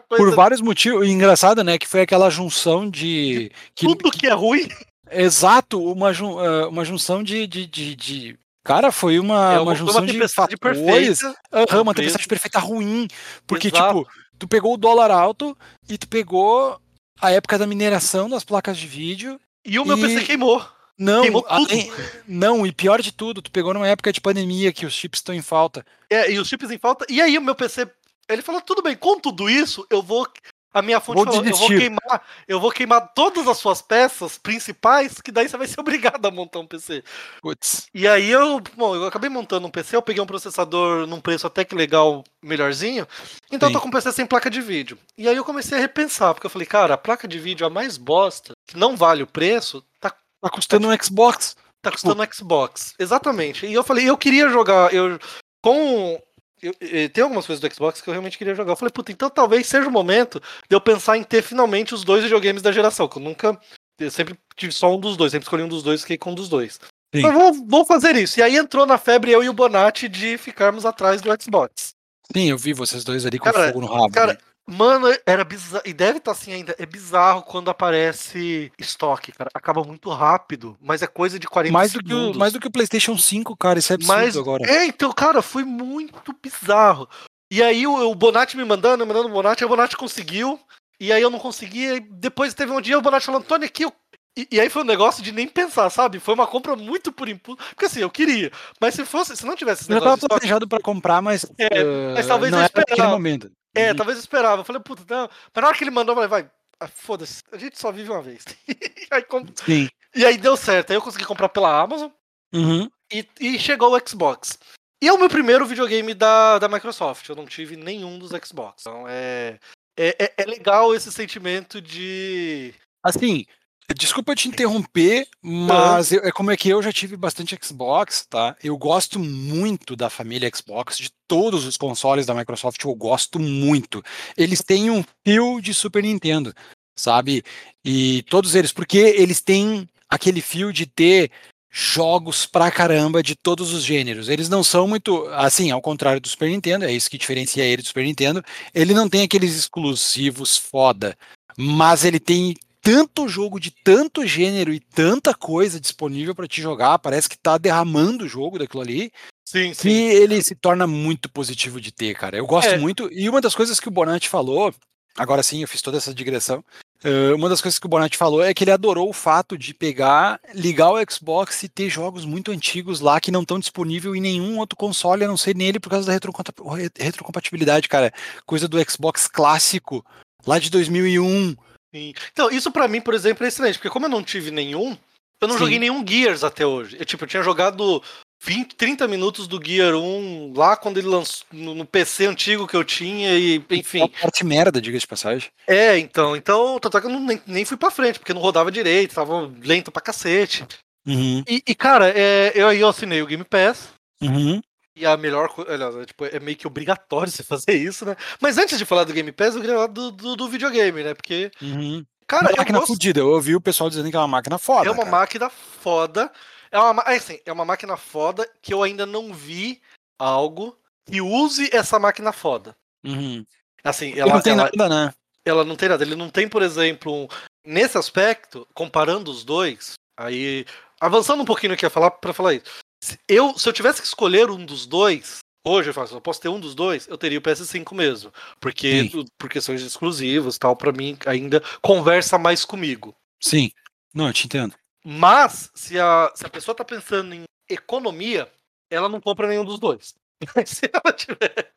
Por vários motivos. Engraçado, né? Que foi aquela junção de. Que, tudo que é ruim. Exato, uma, jun, eh, uma junção de, de, de, de... Cara, foi uma, é, uma junção uma de fatores. Perfeita, uhum, uma tempestade perfeita ruim. Porque, Exato. tipo, tu pegou o dólar alto e tu pegou a época da mineração das placas de vídeo. E o meu e... PC queimou. Não, queimou além... não, e pior de tudo, tu pegou numa época de pandemia que os chips estão em falta. É, e os chips em falta. E aí o meu PC, ele falou: tudo bem, com tudo isso, eu vou a minha fonte vou falou, eu vou queimar, eu vou queimar todas as suas peças principais, que daí você vai ser obrigado a montar um PC. Putz. E aí eu, bom, eu acabei montando um PC, eu peguei um processador num preço até que legal, melhorzinho. Então Sim. eu tô com um PC sem placa de vídeo. E aí eu comecei a repensar, porque eu falei, cara, a placa de vídeo a mais bosta, que não vale o preço, tá, tá custando tá, um Xbox. Tá custando um Xbox. Exatamente. E eu falei, eu queria jogar, eu com eu, eu, tem algumas coisas do Xbox que eu realmente queria jogar. Eu falei, puta, então talvez seja o momento de eu pensar em ter finalmente os dois videogames da geração, que eu nunca. Eu sempre tive só um dos dois, sempre escolhi um dos dois e fiquei com um dos dois. Sim. Mas vou, vou fazer isso. E aí entrou na febre eu e o Bonatti de ficarmos atrás do Xbox. Sim, eu vi vocês dois ali com cara, fogo no rabo. Cara, né? Mano, era bizarro. E deve estar tá assim ainda. É bizarro quando aparece estoque, cara. Acaba muito rápido, mas é coisa de 40 mais segundos. Do que o, mais do que o PlayStation 5, cara. Isso é absurdo mas, agora. É, então, cara, foi muito bizarro. E aí o, o Bonatti me mandando, mandando o Bonatti, o Bonatti conseguiu. E aí eu não consegui. depois teve um dia o Bonatti falando, Tony, aqui eu e, e, aí foi um negócio de nem pensar, sabe? Foi uma compra muito por impulso. Porque assim, eu queria. Mas se fosse, se não tivesse esse Eu tava planejado para comprar, mas. É, uh, mas talvez não eu esperava. momento. É, uhum. talvez eu esperava. Eu falei, puta, não. Mas na hora que ele mandou, eu falei, vai, ah, foda-se, a gente só vive uma vez. aí, comp... Sim. E aí deu certo. Aí eu consegui comprar pela Amazon. Uhum. E, e chegou o Xbox. E é o meu primeiro videogame da, da Microsoft. Eu não tive nenhum dos Xbox. Então é, é, é, é legal esse sentimento de. Assim, Desculpa te interromper, mas eu, é como é que eu já tive bastante Xbox, tá? Eu gosto muito da família Xbox, de todos os consoles da Microsoft, eu gosto muito. Eles têm um fio de Super Nintendo, sabe? E todos eles, porque eles têm aquele fio de ter jogos pra caramba de todos os gêneros. Eles não são muito, assim, ao contrário do Super Nintendo, é isso que diferencia ele do Super Nintendo. Ele não tem aqueles exclusivos foda, mas ele tem tanto jogo de tanto gênero e tanta coisa disponível para te jogar, parece que tá derramando o jogo daquilo ali. Sim, sim. E ele se torna muito positivo de ter, cara. Eu gosto é. muito. E uma das coisas que o Bonatti falou, agora sim, eu fiz toda essa digressão. Uh, uma das coisas que o Bonatti falou é que ele adorou o fato de pegar, ligar o Xbox e ter jogos muito antigos lá que não estão disponíveis em nenhum outro console, a não ser nele por causa da retrocompatibilidade, cara. Coisa do Xbox clássico, lá de 2001 Sim. Então, isso para mim, por exemplo, é excelente, porque como eu não tive nenhum, eu não Sim. joguei nenhum Gears até hoje. Eu, tipo, eu tinha jogado 20, 30 minutos do Gear 1 lá quando ele lançou no, PC antigo que eu tinha e, enfim. Uma parte merda, diga de passagem. É, então, então, tanto é que eu não, nem, nem fui pra frente, porque não rodava direito, tava lento pra cacete. Uhum. E, e, cara, é, eu aí eu assinei o Game Pass. Uhum. E a melhor coisa, é, tipo, é meio que obrigatório você fazer isso, né? Mas antes de falar do Game Pass, eu queria falar do, do, do videogame, né? Porque. Uhum. Cara, uma máquina gosto... fodida. Eu ouvi o pessoal dizendo que é uma máquina foda. É uma cara. máquina foda. É uma, é assim, é uma máquina foda que eu ainda não vi algo que use essa máquina foda. Uhum. Assim, ela não tem ela, nada, né? Ela não tem nada. Ele não tem, por exemplo, um... nesse aspecto, comparando os dois, aí avançando um pouquinho aqui a falar para falar isso. Eu, se eu tivesse que escolher um dos dois, hoje eu faço, eu posso ter um dos dois, eu teria o PS5 mesmo, porque Sim. por questões exclusivas, tal, para mim ainda conversa mais comigo. Sim. Não, eu te entendo. Mas se a, se a pessoa tá pensando em economia, ela não compra nenhum dos dois. Mas se ela tiver.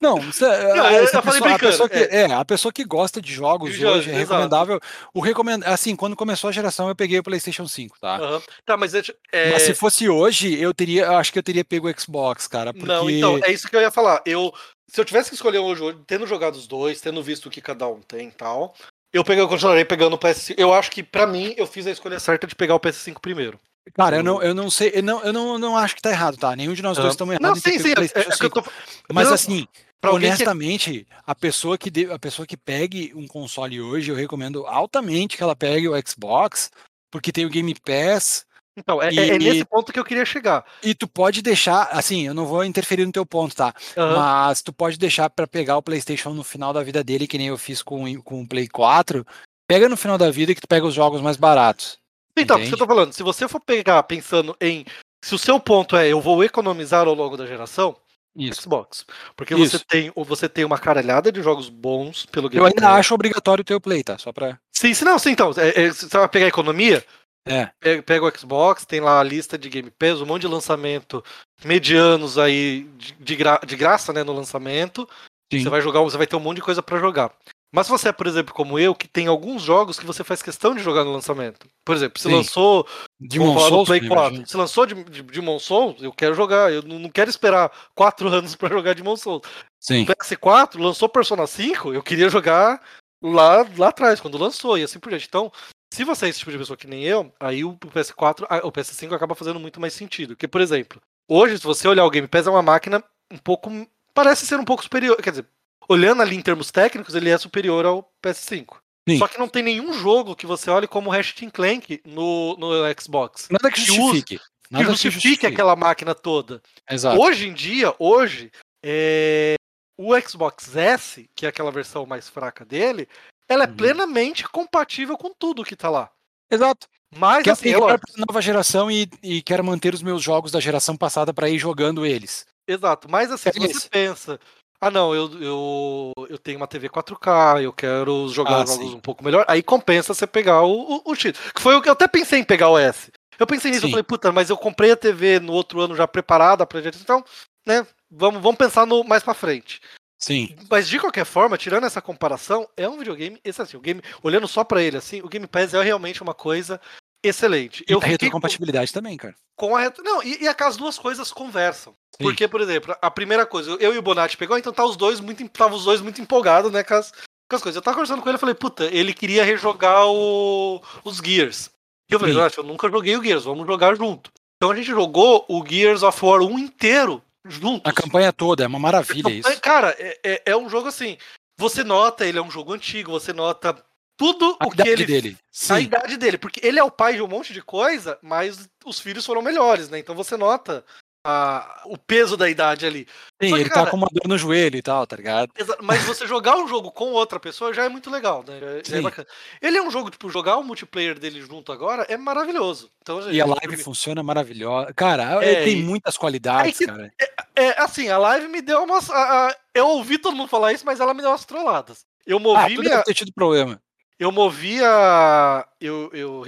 Não, isso é, Não, eu- falei pessoa- a pessoa brincando, que, é. a pessoa que gosta de jogos De hoje é exato. recomendável. O recomend... Assim, quando começou a geração, eu peguei o PlayStation 5, tá? Aham. Tá, mas é, é- Mas se fosse hoje, eu teria, eu acho que eu teria pego o Xbox, cara, porque Não, então, é isso que eu ia falar. Eu, se eu tivesse que escolher hoje, tendo jogado os dois, tendo visto o que cada um tem e tal, eu, peguei, eu continuarei pegando o PS5. Eu acho que, pra mim, eu fiz a escolha certa de pegar o PS5 primeiro. cara, eu não, eu não sei, eu não, eu não, não acho que tá errado, tá? Nenhum de nós dois estamos errados Não, sim, sim. É, é, é que eu 5. tô, Mas assim, pra que é honestamente, a pessoa que de- a pessoa que pegue um console hoje, eu recomendo altamente que ela pegue o Xbox, porque tem o Game Pass Então, é, E- é- é nesse ponto que eu queria chegar. e tu pode deixar, assim, eu não vou interferir no teu ponto, tá? Aham. Mas tu pode deixar pra pegar o PlayStation no final da vida dele, que nem eu fiz com, o- com o Play 4. Pega no final da vida que tu pega os jogos mais baratos. Então, isso que eu tô falando, se você for pegar pensando em. Se o seu ponto é eu vou economizar ao longo da geração, Isso. Xbox. Porque Isso. você tem, ou você tem uma caralhada de jogos bons pelo Eu Game ainda Pass. acho obrigatório ter o Play, tá? Só pra. Sim, sim, não, sim, então. é- é, você vai pegar a economia, É. pega, pega o Xbox, tem lá a lista de Game Pass, um monte de lançamento medianos aí de, de, gra- de graça, né, no lançamento. Sim. Você vai jogar, você vai ter um monte de coisa pra jogar. Mas se você é, por exemplo, como eu, que tem alguns jogos que você faz questão de jogar no lançamento. Por exemplo, se Sim. lançou De Vamos falar do Souls, Play eu 4. imagino. Se lançou de, de, Demon Souls, eu quero jogar. Eu não quero esperar quatro anos pra jogar Demon Souls. Sim. PS4 lançou Persona 5, eu queria jogar lá, lá atrás, quando lançou, e assim por diante. Então, se você é esse tipo de pessoa que nem eu, aí o PS4, ah, o PS5 acaba fazendo muito mais sentido. Porque, por exemplo, hoje, se você olhar o Game Pass, é uma máquina um pouco. Parece ser um pouco superior. Quer dizer, olhando ali em termos técnicos, ele é superior ao PS5. Sim. Só que não tem nenhum jogo que você olhe como Ratchet Clank no, no Xbox Nada que que justifique. que Nada que justifique justifique. aquela máquina toda. Exato. Hoje em dia, hoje, é, o Xbox S, que é aquela versão mais fraca dele, ela é Uhum. plenamente compatível com tudo que tá lá. Exato. Mas Quero assim, pra nova geração e, e quero manter os meus jogos da geração passada pra ir jogando eles. exato. Mas assim, É se você pensa, ah não, eu, eu, eu tenho uma TV 4K, eu quero jogar Ah, jogos sim. um pouco melhor, aí compensa você pegar o, o, o X. Que foi o que eu até pensei em pegar o S. Eu pensei nisso, eu Sim. falei, puta, mas eu comprei a TV no outro ano já preparada pra gente, então, né, vamos, vamos pensar no mais pra frente. Sim. Mas de qualquer forma, tirando essa comparação, é um videogame, esse assim, o game, olhando só pra ele assim, o Game Pass é realmente uma coisa excelente. E Eu a com, retrocompatibilidade também, cara. com a retro, não, e, e as duas coisas conversam. Sim. Porque, por exemplo, a primeira coisa, eu e o Bonatti pegou, então tá os dois muito, tava os dois muito empolgados, né, com as, com as coisas. Eu tava conversando com ele, eu falei, puta, ele queria rejogar o, os Gears. E eu falei. Bonatti, eu nunca joguei o Gears, vamos jogar junto. Então a gente jogou o Gears of War 1 inteiro juntos. A campanha toda, é uma maravilha isso. Então, Cara, é, é- é um jogo assim. Você nota, ele é um jogo antigo, você nota tudo A o que ele. dele. A Sim. idade dele, porque ele é o pai de um monte de coisa, mas os filhos foram melhores, né? Então você nota a- o peso da idade ali. Sim, que, ele cara, tá com uma dor no joelho e tal, tá ligado? Mas você jogar um jogo com outra pessoa já é muito legal, né? Já é- já é bacana. Ele é um jogo, tipo, jogar o multiplayer dele junto agora é maravilhoso. Então, E a live funciona maravilhosa. Cara, É, ele tem e- muitas qualidades, Aí que- cara. É, assim, a live me deu umas. a- a- eu ouvi todo mundo falar isso, mas ela me deu umas trolladas. Eu Ah, movi tu minha. deve ter tido problema. Eu movi a. Eu, eu,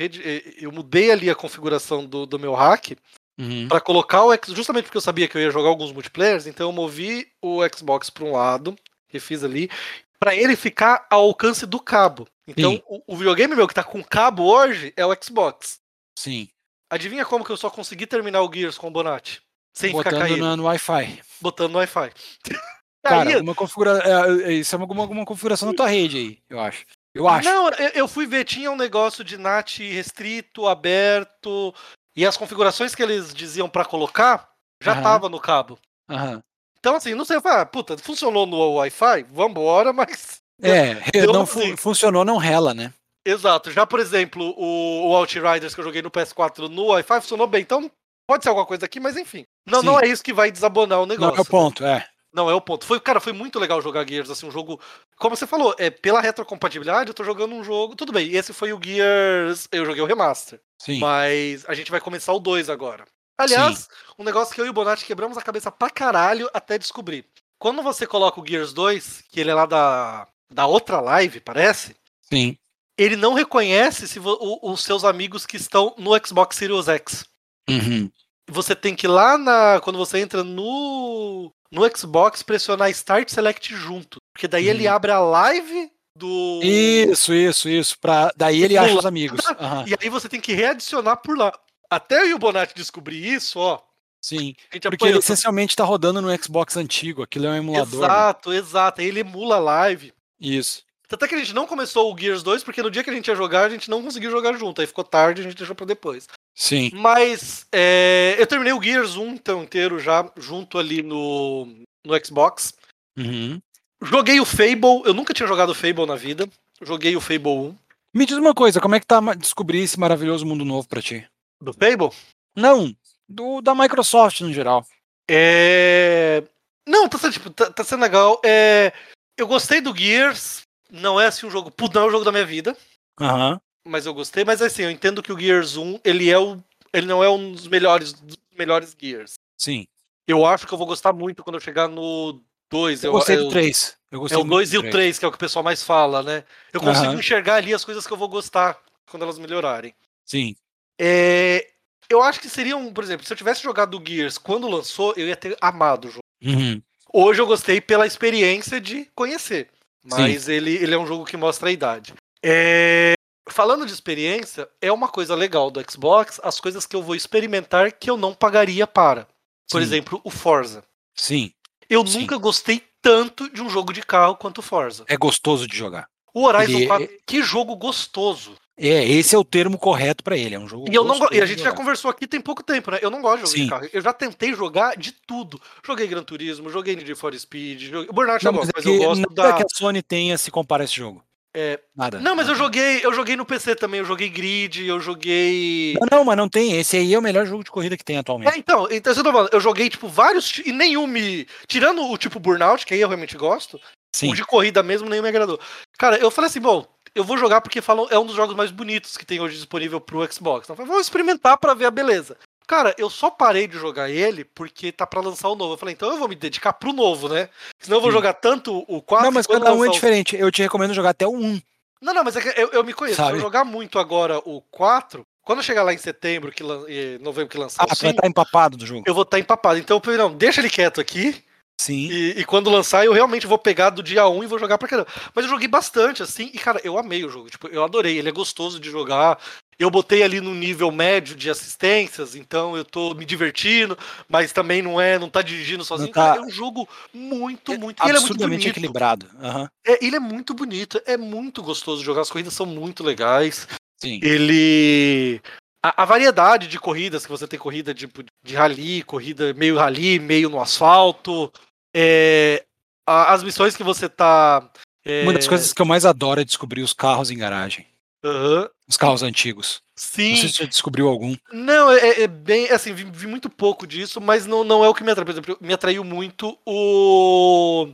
eu mudei ali a configuração do, do meu hack Uhum. pra colocar o X. Justamente porque eu sabia que eu ia jogar alguns multiplayers, então eu movi o Xbox pra um lado, refiz ali, pra ele ficar ao alcance do cabo. Então, o, o videogame meu que tá com cabo hoje é o Xbox. Sim. Adivinha como que eu só consegui terminar o Gears com o Bonatti? Sem ficar Botando caindo, na- no Wi-Fi. botando no Wi-Fi. Cara, uma configura... é, é, isso é uma, uma, uma configuração na tua rede aí, eu acho. Eu acho. Não, eu, fui ver, tinha um negócio de NAT restrito, aberto, e as configurações que eles diziam pra colocar já Aham. tava no cabo. Aham. Então, assim, não sei, falei, ah, puta, funcionou no Wi-Fi? Vambora, mas. É, Deu não assim. fu- funcionou, não rela, né? Exato. Já, por exemplo, o, o Outriders que eu joguei no PS4 no Wi-Fi funcionou bem. Então, pode ser alguma coisa aqui, mas enfim. Não, Sim. não é isso que vai desabonar o Não negócio. é o ponto, é. Não é o ponto. Foi, cara, foi muito legal jogar Gears, assim, um jogo. Como você falou, é pela retrocompatibilidade, eu tô jogando um jogo. Tudo bem, esse foi o Gears. Eu joguei o remaster. Sim. Mas a gente vai começar o 2 agora. Aliás, um negócio que eu e o Bonatti quebramos a cabeça pra caralho até descobrir. Quando você coloca o Gears 2, que ele é lá da, da outra live, parece, Sim. ele não reconhece se o- os seus amigos que estão no Xbox Series X. Uhum. você tem que ir lá na. Quando você entra no. No Xbox, pressionar Start Select junto. Porque daí ele Uhum. abre a live do. Isso, isso, isso. Pra... Daí ele acha os amigos. Aham, E aí você tem que readicionar por lá. Até eu e o Bonatti descobrir isso, ó. Sim. Porque ele essencialmente tá rodando no Xbox antigo. Aquilo é um emulador. né? Exato, exato. Aí ele emula a live. Isso. Tanto é que a gente não começou o Gears 2, porque no dia que a gente ia jogar, a gente não conseguiu jogar junto. Aí ficou tarde e a gente deixou pra depois. Sim. Mas é, eu terminei o Gears 1 então inteiro já, junto ali no, no Xbox. Uhum. Joguei o Fable, eu nunca tinha jogado o Fable na vida. Joguei o Fable 1. Me diz uma coisa, como é que tá descobrir esse maravilhoso mundo novo pra ti? Do Fable? Não, do da Microsoft no geral. É. Não, tá, sendo, tipo, tá, tá sendo legal. É, eu gostei do Gears. Não é assim um jogo. Não é o jogo da minha vida. Aham. Mas eu gostei. Mas assim, eu entendo que o Gears 1, ele é o. Ele não é um dos melhores, dos melhores Gears. Sim. Eu acho que eu vou gostar muito quando eu chegar no 2. Eu gostei eu, do 3. Eu É gostei o muito 2 do e o três. 3, que é o que o pessoal mais fala, né? Eu consigo Aham. enxergar ali as coisas que eu vou gostar quando elas melhorarem. Sim. É, Eu acho que seriam, por exemplo, se eu tivesse jogado o Gears quando lançou, eu ia ter amado o jogo. Uhum. Hoje eu gostei pela experiência de conhecer. Mas ele, ele é um jogo que mostra a idade. É, Falando de experiência, é uma coisa legal do Xbox, as coisas que eu vou experimentar que eu não pagaria para. Por Sim. exemplo, o Forza. Sim. Eu Sim. nunca gostei tanto de um jogo de carro quanto o Forza. É gostoso de jogar. O Horizon Ele- 4, que jogo gostoso. É, esse é o termo correto pra ele. É um jogo E eu não e a gente já conversou aqui tem pouco tempo, né? Eu não gosto de jogo Sim. de carro. Eu já tentei jogar de tudo. Joguei Gran Turismo, joguei Need for Speed, joguei... o Burnout eu Não, mas é mas eu gosto nada da que a Sony tenha se compara a esse jogo. É, Nada. Não, mas eu nada. joguei, eu joguei no PC também, eu joguei Grid, eu joguei Não, não, mas não tem. Esse aí é o melhor jogo de corrida que tem atualmente. É, então, então eu tô falando, eu joguei tipo vários e nenhum me tirando o tipo Burnout, que aí eu realmente gosto, Sim. o de corrida mesmo nenhum me agradou. Cara, eu falei assim, bom, eu vou jogar porque falam é um dos jogos mais bonitos que tem hoje disponível pro Xbox. Então, eu falei, vou experimentar pra ver a beleza. Cara, eu só parei de jogar ele porque tá pra lançar o novo. Eu falei, então eu vou me dedicar pro novo, né? Senão eu vou Sim. jogar tanto o 4 Não, mas cada um é diferente. Eu te recomendo jogar até o 1. Não, não, mas é que eu, eu me conheço. Se Sabe? eu jogar muito agora o 4, quando chegar lá em setembro, que lan- novembro que lançar Ah, o tu vai 5, estar empapado do jogo. eu vou estar empapado. Então eu falei, não, deixa ele quieto aqui. Sim. E, e quando lançar, eu realmente vou pegar do dia 1 e vou jogar pra caramba. Mas eu joguei bastante, assim, e, cara, eu amei o jogo. Tipo, eu adorei. Ele é gostoso de jogar. Eu botei ali no nível médio de assistências, então eu tô me divertindo, mas também não é, não tá dirigindo sozinho. Tá- Cara, é um jogo muito, muito. e ele é muito bonito. equilibrado. Aham. É, ele é muito bonito, é muito gostoso jogar. As corridas são muito legais. Sim. Ele. A, a variedade de corridas, que você tem corrida de, de rally, corrida meio rally, meio no asfalto. é, a- as missões que você tá. é, Uma das coisas que eu mais adoro é descobrir os carros em garagem. Aham, Os carros antigos. sim. Não sei se você descobriu algum. Não, é, é bem. Assim, vi, vi muito pouco disso, mas não, não é o que me atraiu. Por exemplo, me atraiu muito o.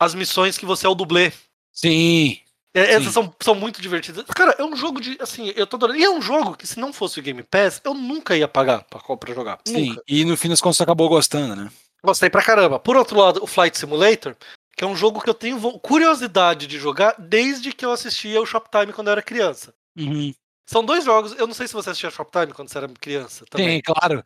As missões que você é o dublê. Sim. É, Sim. essas são, são muito divertidas. Cara, é um jogo de. Assim, eu tô adorando. E é um jogo que, se não fosse o Game Pass, eu nunca ia pagar pra, pra jogar. Sim. Nunca. E no fim das contas você acabou gostando, né? Gostei pra caramba. Por outro lado, o Flight Simulator, que é um jogo que eu tenho curiosidade de jogar desde que eu assistia o Shoptime quando eu era criança. Uhum. São dois jogos. Eu não sei se você assistia Shoptime quando você era criança também. Tem, claro.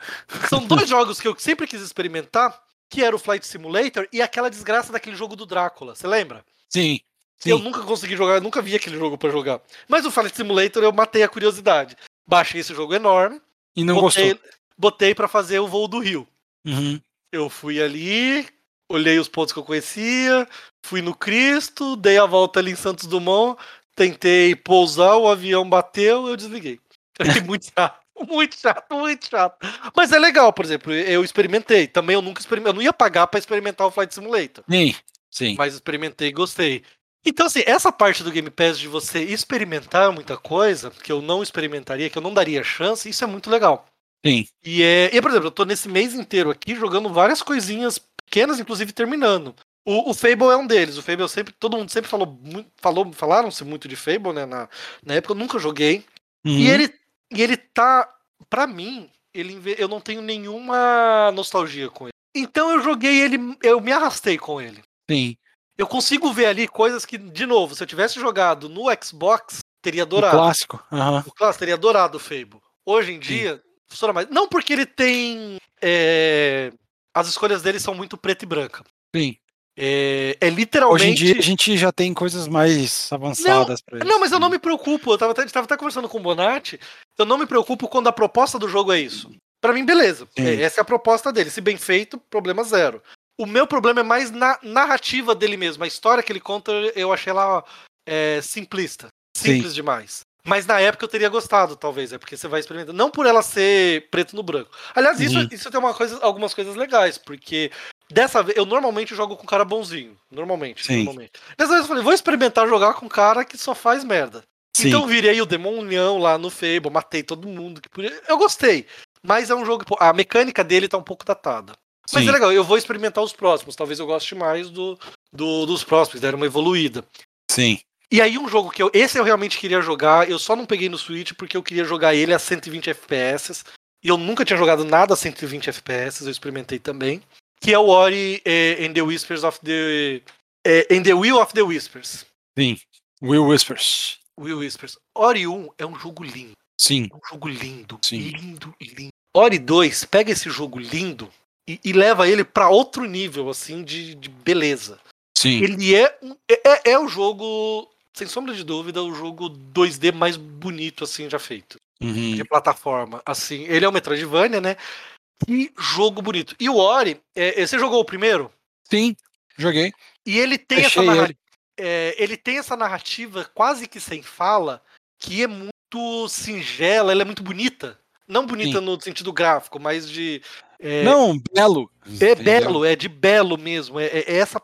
São dois jogos que eu sempre quis experimentar, que era o Flight Simulator e aquela desgraça daquele jogo do Drácula. Você lembra? Sim. Sim. Eu nunca consegui jogar, eu nunca vi aquele jogo pra jogar. Mas o Flight Simulator eu matei a curiosidade. Baixei esse jogo enorme, E não botei, gostou. botei para fazer o voo do Rio. Uhum. Eu fui ali, olhei os pontos que eu conhecia, fui no Cristo, dei a volta ali em Santos Dumont, tentei pousar, o avião bateu, eu desliguei. Achei muito chato. Muito chato, muito chato. Mas é legal, por exemplo, eu experimentei. Também eu nunca experimentei. Eu não ia pagar pra experimentar o Flight Simulator. Sim. Sim. Mas experimentei e gostei. Então, assim, essa parte do Game Pass de você experimentar muita coisa, que eu não experimentaria, que eu não daria chance, isso é muito legal. Sim. E, é, e por exemplo, eu tô nesse mês inteiro aqui jogando várias coisinhas pequenas, inclusive terminando. O, o Fable é um deles. O Fable sempre, todo mundo sempre falou, falou, falaram-se muito de Fable, né? Na, na época eu nunca joguei. Uhum. E ele, e ele tá, pra mim, ele, eu não tenho nenhuma nostalgia com ele. Então eu joguei ele, eu me arrastei com ele. Sim. Eu consigo ver ali coisas que, de novo, se eu tivesse jogado no Xbox, teria O adorado. clássico. Aham. O clássico teria adorado o Fable. Hoje em dia, funciona mais. Não porque ele tem. é, as escolhas dele são muito preta e branca. Sim. É, é literalmente. Hoje em dia a gente já tem coisas mais avançadas pra isso. Não, mas eu não me preocupo. Eu tava, até- tava até conversando com o Bonatti. Eu não me preocupo quando a proposta do jogo é isso. Pra mim, beleza. Sim. É, Essa é a proposta dele. Se bem feito, problema zero. O meu problema é mais na narrativa dele mesmo. A história que ele conta, eu achei ela é, simplista. Simples demais. Mas na época eu teria gostado, talvez. É porque você vai experimentando. Não por ela ser preto no branco. Aliás, isso, Uhum. isso tem uma coisa, algumas coisas legais. Porque dessa vez, eu normalmente jogo com um cara bonzinho. Normalmente. Sim. normalmente. Dessa vez eu falei, vou experimentar jogar com um cara que só faz merda. Sim. Então virei o demonião lá no Fable, matei todo mundo. que podia- Eu gostei. Mas é um jogo. A mecânica dele tá um pouco datada. Mas Sim. é legal, eu vou experimentar os próximos. Talvez eu goste mais do, do- dos próximos, deram uma evoluída. Sim. E aí, um jogo que eu. Esse eu realmente queria jogar. Eu só não peguei no Switch porque eu queria jogar ele a 120 FPS. E eu nunca tinha jogado nada a 120 FPS, eu experimentei também. Que é o Ori eh, and the Whispers of the. Eh, and the Will of the Whispers. Sim. Will Whispers. Will Whispers. Ori 1 é um jogo lindo. Sim. É um jogo lindo. Sim. Lindo, lindo. Ori 2 pega esse jogo lindo e, e leva ele pra outro nível, assim, de, de beleza. Sim. Ele é, um- é, é- é o jogo, sem sombra de dúvida, o jogo 2D mais bonito, assim, já feito. Uhum. De plataforma. Assim, ele é o Metroidvania, né? Que jogo bonito. E o Ori, é, você jogou o primeiro? Sim. Joguei. E ele tem essa Fechei narra- ele. é, ele tem essa narrativa quase que sem fala, que é muito singela, ela é muito bonita. Não bonita Sim. no sentido gráfico, mas de. É, Não, belo. é belo, é de belo mesmo, é, é essa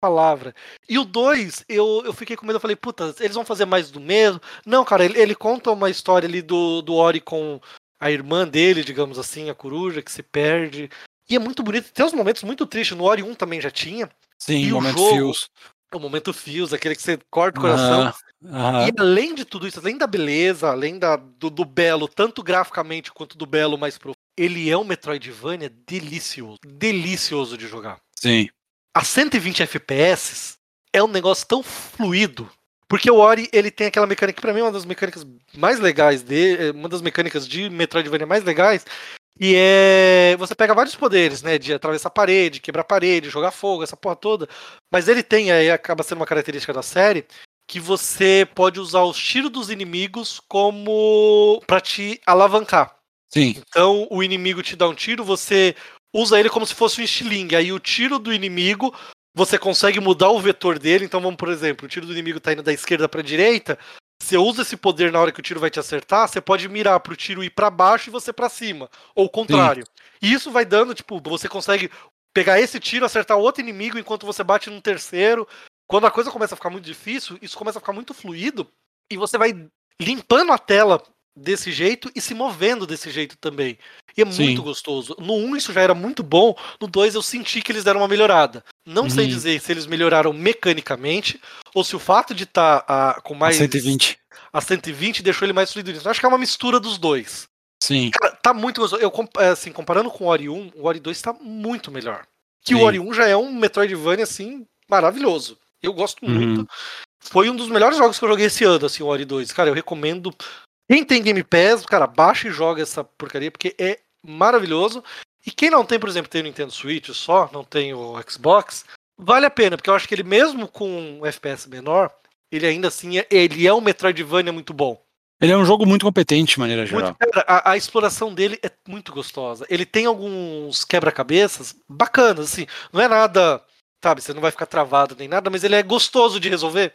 palavra. E o 2, eu, eu fiquei com medo, eu falei, puta, eles vão fazer mais do mesmo? Não, cara, ele, ele conta uma história ali do, do Ori com a irmã dele, digamos assim, a coruja, que se perde. E é muito bonito, tem uns momentos muito tristes, no Ori 1 também já tinha. Sim, E o momento jogo? fios. O momento Fios, aquele que você corta o coração. E além de tudo isso, além da beleza, além da, do, do belo, tanto graficamente quanto do belo mais profundo, ele é um Metroidvania delicioso. Delicioso de jogar. Sim. A 120 FPS é um negócio tão fluido. Porque o Ori, ele tem aquela mecânica, que pra mim é uma das mecânicas mais legais dele, uma das mecânicas de Metroidvania mais legais, e é. Você pega vários poderes, né? De atravessar a parede, quebrar a parede, jogar fogo, essa porra toda. Mas ele tem, aí acaba sendo uma característica da série, que você pode usar os tiros dos inimigos como. pra te alavancar. Sim. Então o inimigo te dá um tiro, você usa ele como se fosse um estilingue. Aí o tiro do inimigo, você consegue mudar o vetor dele. Então vamos, por exemplo, o tiro do inimigo tá indo da esquerda pra direita. Você usa esse poder na hora que o tiro vai te acertar, você pode mirar pro tiro ir pra baixo e você pra cima, ou o contrário. E isso vai dando, tipo, você consegue pegar esse tiro, acertar outro inimigo enquanto você bate num terceiro. Quando a coisa começa a ficar muito difícil, isso começa a ficar muito fluido e você vai limpando a tela desse jeito e se movendo desse jeito também. E é Sim. muito gostoso. No 1 isso já era muito bom, no 2 eu senti que eles deram uma melhorada. Não sei Uhum. dizer se eles melhoraram mecanicamente ou se o fato de estar com A mais 120. a 120 deixou ele mais fluido. Eu acho que é uma mistura dos dois. Sim. Cara, tá muito gostoso. Eu, é, assim, comparando com o Ori 1, o Ori 2 tá muito melhor. Que o Sim. Ori 1 já é um Metroidvania, assim, maravilhoso. Eu gosto Uhum. muito. Foi um dos melhores jogos que eu joguei esse ano, assim, o Ori 2. Cara, eu recomendo. Quem tem Game Pass, cara, baixa e joga essa porcaria, porque é maravilhoso. E quem não tem, por exemplo, tem o Nintendo Switch só, não tem o Xbox, vale a pena, porque eu acho que ele mesmo com um FPS menor, ele ainda assim, é, ele é um Metroidvania muito bom. Ele é um jogo muito competente de maneira geral. Muito, cara, a, a exploração dele é muito gostosa. Ele tem alguns quebra-cabeças bacanas, assim. Não é nada, sabe, você não vai ficar travado nem nada, mas ele é gostoso de resolver.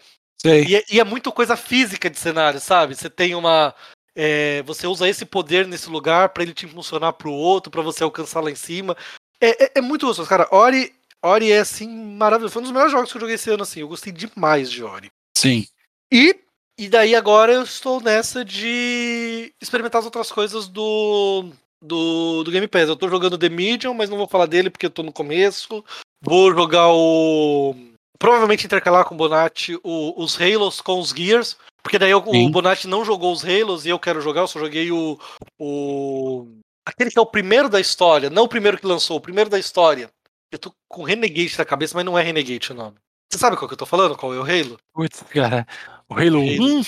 E é, e é muito coisa física de cenário, sabe? Você tem uma. é, você usa esse poder nesse lugar pra ele te impulsionar pro outro, pra você alcançar lá em cima. É, é- é muito gostoso, cara. Ori, Ori é assim maravilhoso. Foi um dos melhores jogos que eu joguei esse ano, assim. Eu gostei demais de Ori. Sim. E, e daí agora eu estou nessa de experimentar as outras coisas do, do, do Game Pass. Eu tô jogando The Medium, mas não vou falar dele porque eu tô no começo. Vou jogar o. Provavelmente intercalar com o Bonatti o- os Halos com os Gears. Porque daí eu- o. Bonatti não jogou os Halos e eu quero jogar, eu só joguei o. o aquele que é o primeiro da história, não o primeiro que lançou, o primeiro da história. Eu tô com Renegade na cabeça, mas não é Renegade o nome. Você sabe qual que eu tô falando? Qual é o Halo? Putz, cara. O Halo Halo. 1?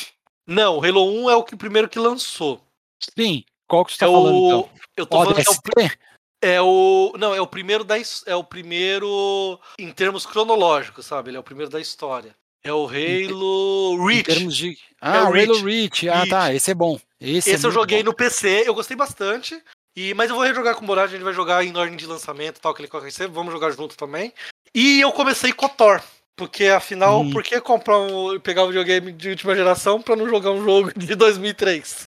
Não, o Halo 1 é o que primeiro que lançou. Sim. Qual que você tá é falando, o. então? Eu tô falando que é o? É o. Não, é o primeiro da É o primeiro em termos cronológicos, sabe? Ele é o primeiro da história. É o Halo Em Reach. termos de... É Ah, o o Halo Reach. Reach. Ah, Reach. tá, esse é bom. Esse, Esse é eu joguei bom. no PC, eu gostei bastante. E, mas eu vou rejogar com o Morad, a gente vai jogar em ordem de lançamento e tal, que ele sempre, vamos jogar junto também. E eu comecei com o Thor. Porque afinal, Uhum. por que comprar um, pegar um videogame de última geração pra não jogar um jogo de 2003?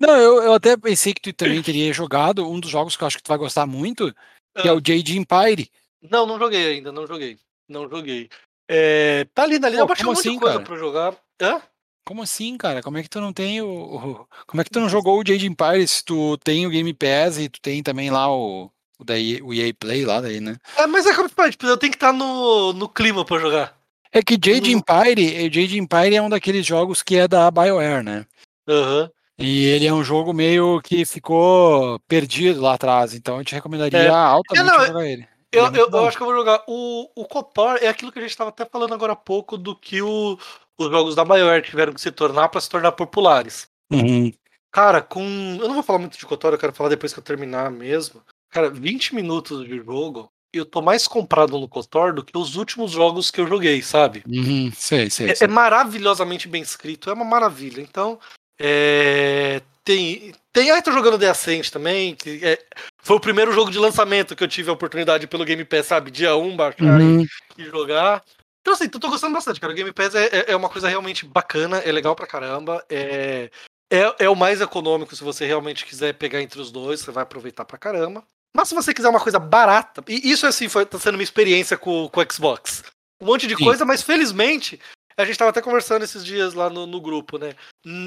Não, eu, eu até pensei que tu também teria jogado um dos jogos que eu acho que tu vai gostar muito, que é Ah. o Jade Empire. Não, não joguei ainda, não joguei. Não joguei. É, tá ali na lista, eu baixei monte assim, de coisa cara? pra jogar. Hã? Como assim, cara? Como é que tu não tem o. Como é que tu não jogou o Jade Empire se tu tem o Game Pass e tu tem também lá o. O, o EA Play lá daí, né? É, mas é como tipo, eu tenho que estar no, no clima pra jogar. É que Jade Empire, Jade Empire é um daqueles jogos que é da BioWare, né? Aham. E ele é um jogo meio que ficou perdido lá atrás, então eu te recomendaria É. altamente É, não, jogar ele. Ele Eu, é muito eu, eu acho que eu vou jogar. O, o Cotor é aquilo que a gente estava até falando agora há pouco do que o- os jogos da BioWare tiveram que se tornar para se tornar populares. Uhum. Cara, com. Eu não vou falar muito de Cotor, eu quero falar depois que eu terminar mesmo. Cara, 20 minutos de jogo, eu tô mais comprado no Cotor do que os últimos jogos que eu joguei, sabe? Uhum. Sei, sei. É, sei. é maravilhosamente bem escrito, é uma maravilha. Então, é, tem. Tem. Ah, tô jogando The Ascent também, que é- foi o primeiro jogo de lançamento que eu tive a oportunidade pelo Game Pass, sabe? Dia 1, baixar Uhum. e jogar. Então, assim, tô gostando bastante, cara. O Game Pass é, é- é uma coisa realmente bacana, é legal pra caramba. É, é, é o mais econômico se você realmente quiser pegar entre os dois, você vai aproveitar pra caramba. Mas se você quiser uma coisa barata, e isso assim foi tá sendo uma experiência com, com o Xbox. Um monte de Sim. coisa, mas felizmente, a gente tava até conversando esses dias lá no, no grupo, né?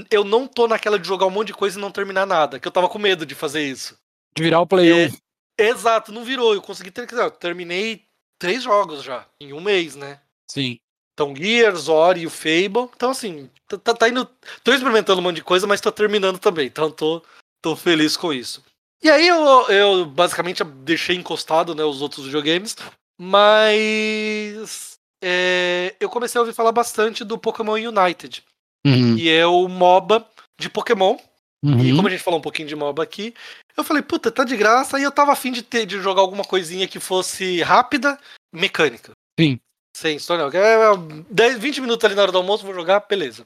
Eu não tô naquela de jogar um monte de coisa e não terminar nada, que eu tava com medo de fazer isso. De virar o Play É, 1. Exato, não virou. Eu consegui ter. Eu terminei três jogos já, em um mês, né? Sim. Então, Gears, Ori e o Fable. Então, assim, tá, tá- tá indo. Tô experimentando um monte de coisa, mas tô terminando também. Então, tô, tô feliz com isso. E aí, eu, eu basicamente deixei encostado né, os outros videogames, mas. É, eu comecei a ouvir falar bastante do Pokémon United, Uhum. que é o MOBA de Pokémon. E Uhum. como a gente falou um pouquinho de MOBA aqui, eu falei, puta, tá de graça, e eu tava afim de, ter, de jogar alguma coisinha que fosse rápida, mecânica. Sim. Sem história. não. É, 10, 20 minutos ali na hora do almoço, vou jogar, beleza.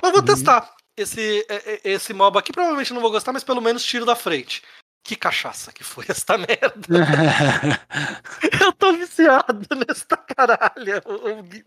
Mas vou Uhum. testar esse, é, é, esse MOBA aqui, provavelmente não vou gostar, mas pelo menos tiro da frente. Que cachaça que foi esta merda. Eu tô viciado nesta caralha, ô, ô, Gui-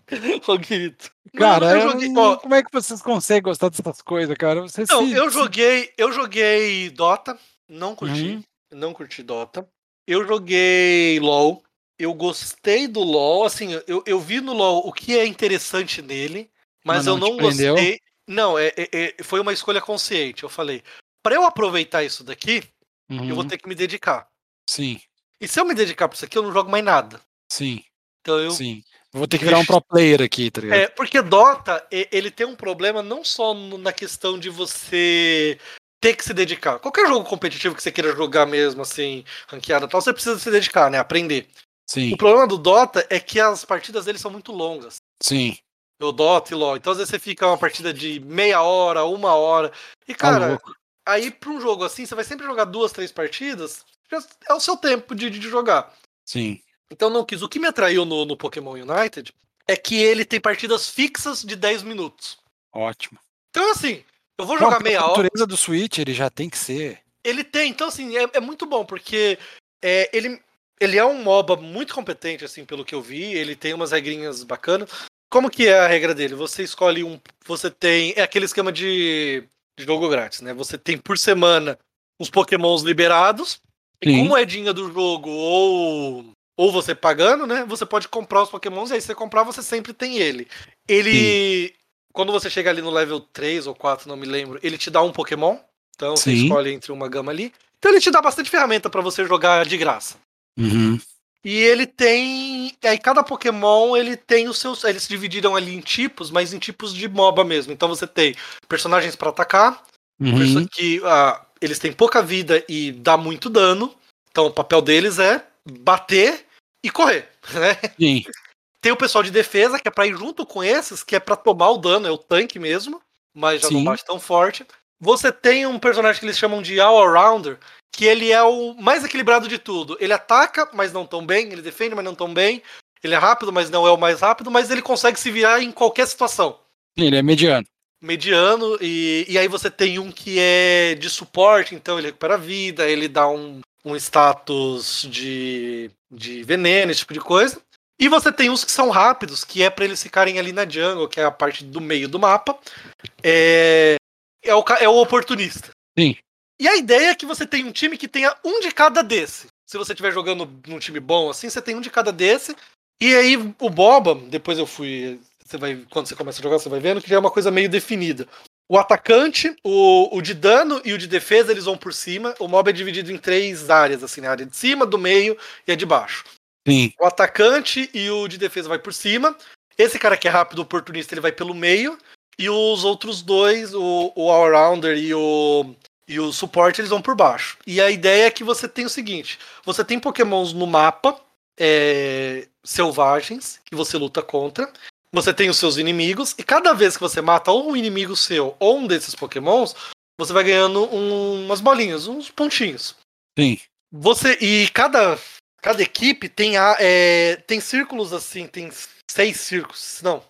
ô Guito. Cara, Não, eu joguei. não- ó, como é que vocês conseguem gostar dessas coisas, cara? Vocês Não, se- eu joguei, eu joguei Dota, não curti, Uhum. não curti Dota. Eu joguei LoL, eu gostei do LoL, assim, eu, eu vi no LoL o que é interessante nele, mas, Mas eu não não gostei. Não, é, é- é- foi uma escolha consciente. Eu falei, para eu aproveitar isso daqui, eu vou Uhum. ter que me dedicar. Sim, E se eu me dedicar pra isso aqui, eu não jogo mais nada. sim, Então eu sim. Vou ter que virar um pro player aqui, tá ligado? É, porque Dota, ele tem um problema não só na questão de você ter que se dedicar. Qualquer jogo competitivo que você queira jogar mesmo, assim, ranqueada e tal, você precisa se dedicar, né? Aprender. Sim, O problema do Dota é que as partidas dele são muito longas. sim. O Dota e LoL. Então, às vezes, você fica uma partida de meia hora, uma hora. E, Tá cara. Aí pra um jogo assim, você vai sempre jogar duas, três partidas, é o seu tempo de, de jogar. Sim. Então não quis. O que me atraiu no, no Pokémon United é que ele tem partidas fixas de 10 minutos. Ótimo. Então, assim, eu vou Não, jogar pela meia hora. natureza do Switch, ele já tem que ser. Ele tem, então, assim, é, é muito bom, porque é, ele, ele é um MOBA muito competente, assim, pelo que eu vi. Ele tem umas regrinhas bacanas. Como que é a regra dele? Você escolhe um. Você tem. É aquele esquema de jogo grátis, né? Você tem por semana os Pokémons liberados. E Sim. com moedinha do jogo ou. Ou você pagando, né? Você pode comprar os Pokémons e aí você comprar, você sempre tem ele. Ele. Quando você chega ali no level 3 ou 4, não me lembro, ele te dá um Pokémon. Então você Sim. escolhe entre uma gama ali. Então ele te dá bastante ferramenta pra você jogar de graça. Uhum. E ele tem. Aí cada Pokémon ele tem os seus. Eles se dividiram ali em tipos, mas em tipos de MOBA mesmo. Então você tem personagens pra atacar, Uhum. que ah, eles têm pouca vida e dá muito dano. Então o papel deles é bater e correr. Né? Sim. Tem o pessoal de defesa, que é pra ir junto com esses, que é pra tomar o dano, é o tanque mesmo, mas já não Sim. bate tão forte. Você tem um personagem que eles chamam de all-rounder, que ele é o mais equilibrado de tudo. Ele ataca, mas não tão bem, ele defende, mas não tão bem. Ele é rápido, mas não é o mais rápido, mas ele consegue se virar em qualquer situação. Ele é mediano. Mediano, e, e aí você tem um que é de suporte, então ele recupera a vida, ele dá um, um status de, de veneno, esse tipo de coisa. E você tem uns que são rápidos, que é para eles ficarem ali na jungle, que é a parte do meio do mapa. É, é, o, é o oportunista. Sim. E a ideia é que você tenha um time que tenha um de cada desse. Se você estiver jogando num time bom assim, você tem um de cada desse. E aí o Boba, depois eu fui. Você vai, quando você começa a jogar, você vai vendo que já é uma coisa meio definida. O atacante, o, o de dano e o de defesa, eles vão por cima. O mob é dividido em três áreas, assim, né? a área de cima, do meio e a de baixo. Sim. O atacante e o de defesa vai por cima. Esse cara que é rápido, oportunista, ele vai pelo meio. E os outros dois, o, o all-rounder e o, e o suporte, eles vão por baixo. E a ideia é que você tem o seguinte: você tem pokémons no mapa é, selvagens que você luta contra. Você tem os seus inimigos, e cada vez que você mata ou um inimigo seu ou um desses pokémons, você vai ganhando um, umas bolinhas, uns pontinhos. Sim. Você e cada cada equipe tem a, é, tem círculos assim, tem seis círculos, não,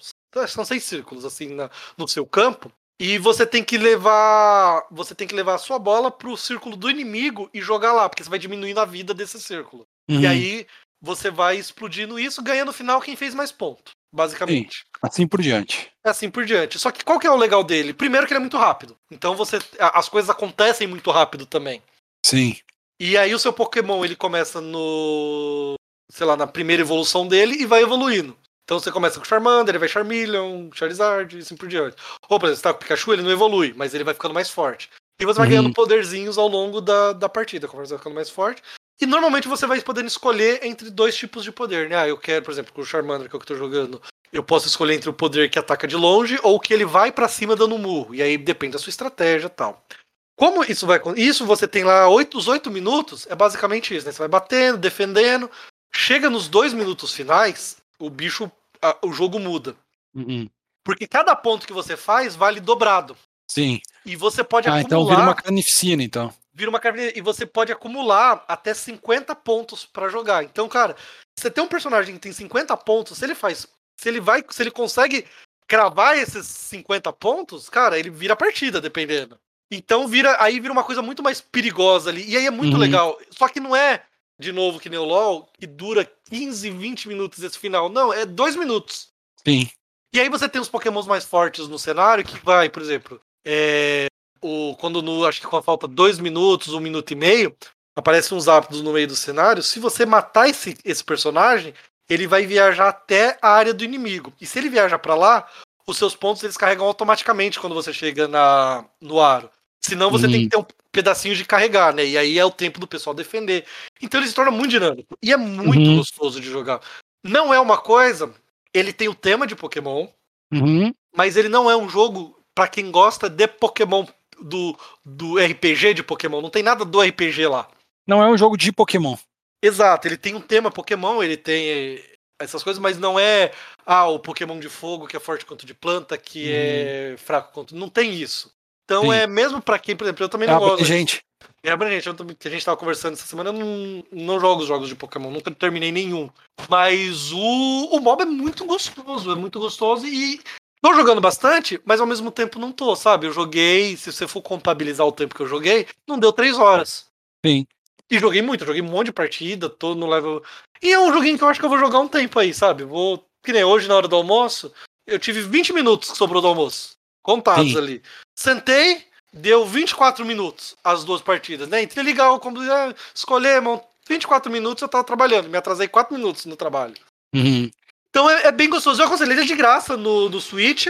são seis círculos assim na, no seu campo. E você tem que levar, você tem que levar a sua bola pro círculo do inimigo e jogar lá, porque você vai diminuindo a vida desse círculo. Uhum. E aí você vai explodindo isso, ganhando no final quem fez mais ponto, basicamente. Assim por diante. É assim por diante. Só que qual que é o legal dele? Primeiro que ele é muito rápido. Então você as coisas acontecem muito rápido também. Sim. E aí o seu Pokémon ele começa no, sei lá, na primeira evolução dele e vai evoluindo. Então você começa com Charmander, ele vai Charmeleon, Charizard e assim por diante. Ou, por exemplo, você tá com o Pikachu, ele não evolui, mas ele vai ficando mais forte. E você vai Uhum. ganhando poderzinhos ao longo da, da partida, conforme você vai ficando mais forte. E normalmente você vai podendo escolher entre dois tipos de poder, né? Ah, eu quero, por exemplo, com o Charmander, que é o que eu tô jogando, eu posso escolher entre o poder que ataca de longe ou que ele vai pra cima dando um murro. E aí depende da sua estratégia e tal. Como isso vai. Isso você tem lá oito, os oito minutos, é basicamente isso, né? Você vai batendo, defendendo. Chega nos dois minutos finais, o bicho. A- o jogo muda. Uhum. Porque cada ponto que você faz vale dobrado. Sim. E você pode Ah, acumular. então vira uma carnificina, então. vira uma carne e você pode acumular até 50 pontos pra jogar. Então, cara, você tem um personagem que tem 50 pontos, se ele faz, se ele vai, se ele consegue cravar esses 50 pontos, cara, ele vira a partida, dependendo. Então vira, aí vira uma coisa muito mais perigosa ali. E aí é muito Uhum. legal. Só que não é de novo que nem o LoL, que dura 15, 20 minutos esse final. Não, é dois minutos. Sim. E aí você tem os pokémons mais fortes no cenário, que vai, por exemplo, é, o, quando no, acho que quando falta dois minutos, um minuto e meio, aparecem uns ápidos no meio do cenário. Se você matar esse, esse personagem, ele vai viajar até a área do inimigo. E se ele viajar pra lá, os seus pontos eles carregam automaticamente quando você chega na, no aro. Senão você Uhum. tem que ter um pedacinho de carregar, né? E aí é o tempo do pessoal defender. Então ele se torna muito dinâmico. E é muito Uhum. gostoso de jogar. Não é uma coisa. Ele tem o tema de Pokémon, Uhum. mas ele não é um jogo pra quem gosta de Pokémon do, do RPG de Pokémon. Não tem nada do RPG lá. Não é um jogo de Pokémon. Exato, ele tem um tema Pokémon, ele tem eh, essas coisas, mas não é ah, o Pokémon de fogo que é forte quanto de planta, que é fraco quanto. Não tem isso. Então Sim. é mesmo pra quem, por exemplo, eu também É não gosto. gente. É abrangente, eu que a gente tava conversando essa semana, eu não, não jogo os jogos de Pokémon, nunca terminei nenhum. Mas o, o mob é muito gostoso, é muito gostoso e tô jogando bastante, mas ao mesmo tempo não tô, sabe? Eu joguei, se você for contabilizar o tempo que eu joguei, não deu três horas. Sim. E joguei muito, joguei um monte de partida, tô no level. E é um joguinho que eu acho que eu vou jogar um tempo aí, sabe? Vou. Que nem hoje na hora do almoço, eu tive 20 minutos que sobrou do almoço. Contados Sim. ali. Sentei, deu 24 minutos as duas partidas, né? Entrei ligar o computador, escolher, mano. 24 minutos eu tava trabalhando, me atrasei 4 minutos no trabalho. Uhum. Então é, é bem gostoso. Eu aconselho, ele é de graça no, no Switch.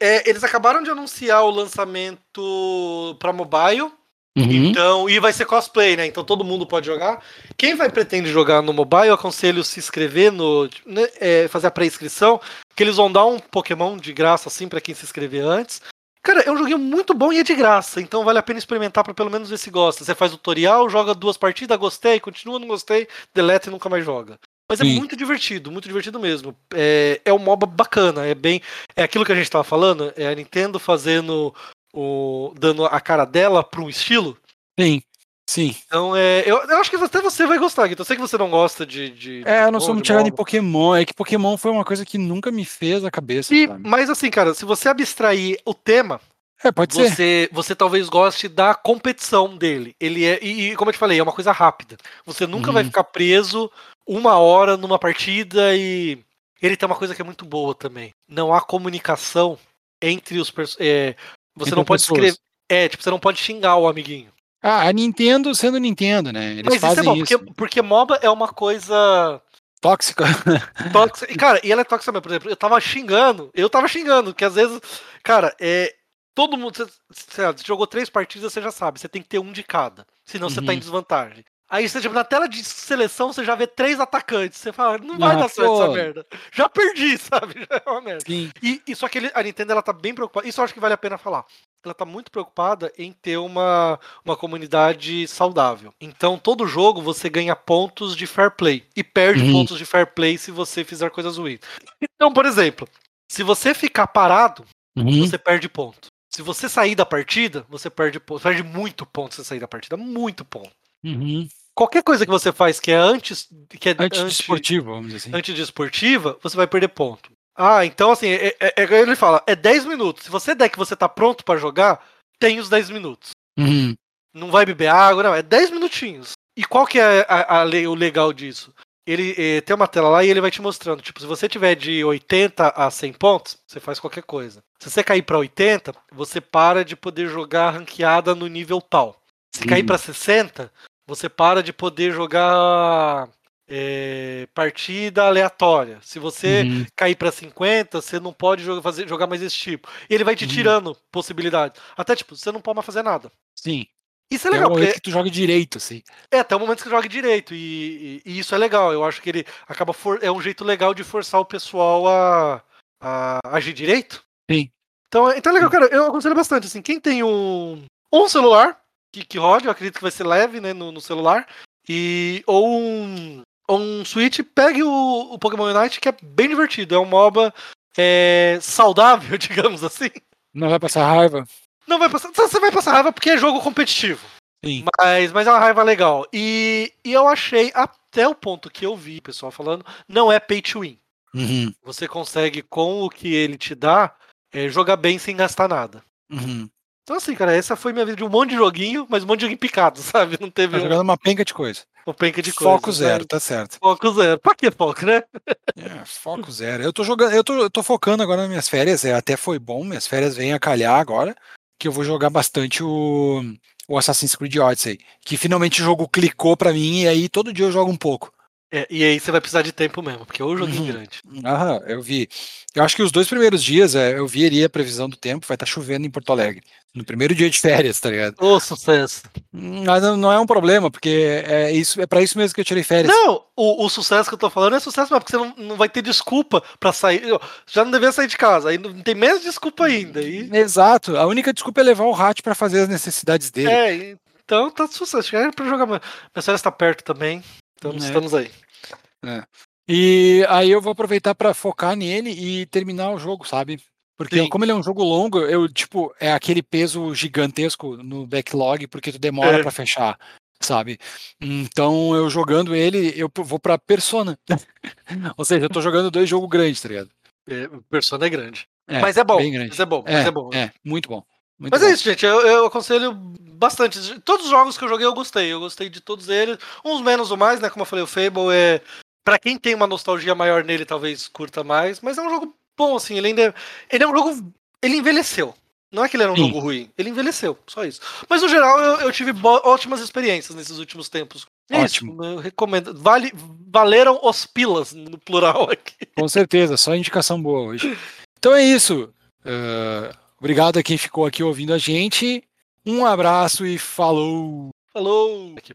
É, eles acabaram de anunciar o lançamento pra mobile. Uhum. Então, e vai ser cosplay, né? Então todo mundo pode jogar. Quem vai pretende jogar no mobile, eu aconselho se inscrever no. né, é, fazer a pré-inscrição, que eles vão dar um Pokémon de graça, assim, pra quem se inscrever antes. Cara, é um joguinho muito bom e é de graça, então vale a pena experimentar pra pelo menos ver se gosta. Você faz tutorial, joga duas partidas, gostei, continua, não gostei, deleta e nunca mais joga. Mas é Sim. muito divertido, muito divertido mesmo. É, é um MOBA bacana, é bem. É aquilo que a gente tava falando, é a Nintendo fazendo o, dando a cara dela para um estilo. Sim. Sim. Então, é, eu, eu acho que até você vai gostar, Então, eu sei que você não gosta de. de é, eu não sou muito chegado em Pokémon. É que Pokémon foi uma coisa que nunca me fez a cabeça. E, mas assim, cara, se você abstrair o tema. É, pode você, ser. Você talvez goste da competição dele. Ele é. E, como eu te falei, é uma coisa rápida. Você nunca uhum. vai ficar preso uma hora numa partida e. Ele tem uma coisa que é muito boa também. Não há comunicação entre os. É, você entre não pode pessoas. escrever. É, tipo, você não pode xingar o amiguinho. Ah, a Nintendo sendo Nintendo, né? Eles Mas fazem isso é bom, isso. Porque, porque MOBA é uma coisa. Tóxica. tóxica. E, cara, e ela é tóxica mesmo. Por exemplo, eu tava xingando. Eu tava xingando, que às vezes. Cara, é. Todo mundo. Você, você jogou três partidas, você já sabe. Você tem que ter um de cada. Senão uhum. você tá em uhum. desvantagem. Aí você, tipo, na tela de seleção, você já vê três atacantes. Você fala, não vai ah, dar certo essa merda. Já perdi, sabe? Já é uma merda. Sim. E, e só que ele, a Nintendo ela tá bem preocupada. Isso eu acho que vale a pena falar ela está muito preocupada em ter uma, uma comunidade saudável. Então, todo jogo você ganha pontos de fair play e perde uhum. pontos de fair play se você fizer coisas ruins. Então, por exemplo, se você ficar parado, uhum. você perde ponto. Se você sair da partida, você perde ponto. Perde muito ponto se você sair da partida. Muito ponto. Uhum. Qualquer coisa que você faz que é antes. Que é antidesportiva, vamos dizer assim. Antidesportiva, você vai perder ponto. Ah, então assim, é, é, é, ele fala, é 10 minutos. Se você der que você tá pronto para jogar, tem os 10 minutos. Uhum. Não vai beber água, não, é 10 minutinhos. E qual que é a, a, o legal disso? Ele eh, tem uma tela lá e ele vai te mostrando, tipo, se você tiver de 80 a 100 pontos, você faz qualquer coisa. Se você cair para 80, você para de poder jogar ranqueada no nível tal. Se uhum. cair para 60, você para de poder jogar é, partida aleatória. Se você uhum. cair para 50, você não pode jogar, fazer, jogar mais esse tipo. E ele vai te uhum. tirando possibilidades. Até tipo, você não pode mais fazer nada. Sim. Isso é legal. Até porque... que tu joga direito, assim. É, até o momento que tu joga direito. E, e, e, isso é legal. Eu acho que ele acaba. For... É um jeito legal de forçar o pessoal a, a agir direito. Sim. Então, então é legal, cara. Eu aconselho bastante. Assim, quem tem um, um celular que, que rode, eu acredito que vai ser leve né, no, no celular. E, ou um, um Switch, pegue o, o Pokémon Unite, que é bem divertido. É um MOBA é, saudável, digamos assim. Não vai passar raiva. Não vai passar. Você vai passar raiva porque é jogo competitivo. Sim. Mas, mas é uma raiva legal. E, e eu achei, até o ponto que eu vi o pessoal falando, não é pay to win. Uhum. Você consegue, com o que ele te dá, é, jogar bem sem gastar nada. Uhum. Então, assim, cara, essa foi minha vida de um monte de joguinho, mas um monte de joguinho picado, sabe? Não teve. Tá jogando uma penca de coisa. Uma penca de coisa. Foco zero, né? tá certo. Foco zero. Pra que foco, né? É, foco zero. Eu tô jogando, eu tô, eu tô focando agora nas minhas férias. É, até foi bom, minhas férias vêm a calhar agora. Que eu vou jogar bastante o, o Assassin's Creed Odyssey. Que finalmente o jogo clicou pra mim e aí todo dia eu jogo um pouco. É, e aí você vai precisar de tempo mesmo, porque é um joguinho uhum. grande. Aham, eu vi. Eu acho que os dois primeiros dias é, eu vi ali a previsão do tempo, vai estar tá chovendo em Porto Alegre. No primeiro dia de férias, tá ligado? Ô, sucesso. Mas não, não é um problema, porque é, isso, é para isso mesmo que eu tirei férias. Não, o, o, sucesso que eu tô falando é sucesso, mas porque você não, não vai ter desculpa para sair. Já não deveria sair de casa, aí não tem menos desculpa ainda. E... Exato, a única desculpa é levar o Rat para fazer as necessidades dele. É, então tá sucesso. É pra jogar. Minha férias tá perto também, então é. estamos aí. É. E aí eu vou aproveitar para focar nele e terminar o jogo, sabe? Porque Sim. como ele é um jogo longo, eu, tipo, é aquele peso gigantesco no backlog, porque tu demora é. para fechar, sabe? Então, eu jogando ele, eu vou pra Persona. Ou seja, eu tô jogando dois jogos grandes, tá ligado? É, Persona é grande. É, mas é bom. Mas é bom, é, mas é bom. É, muito bom. Muito mas bom. é isso, gente. Eu, eu, aconselho bastante. Todos os jogos que eu joguei, eu gostei. Eu gostei de todos eles. Uns menos ou mais, né? Como eu falei, o Fable é para quem tem uma nostalgia maior nele, talvez curta mais, mas é um jogo bom, assim, ele ainda. É, ele é um jogo. Ele envelheceu. Não é que ele era um Sim. jogo ruim, ele envelheceu, só isso. Mas no geral eu, eu tive ótimas experiências nesses últimos tempos. É Ótimo. Isso, eu recomendo. Vale, valeram os pilas no plural aqui. Com certeza, só indicação boa hoje. Então é isso. Uh, obrigado a quem ficou aqui ouvindo a gente. Um abraço e falou! Falou!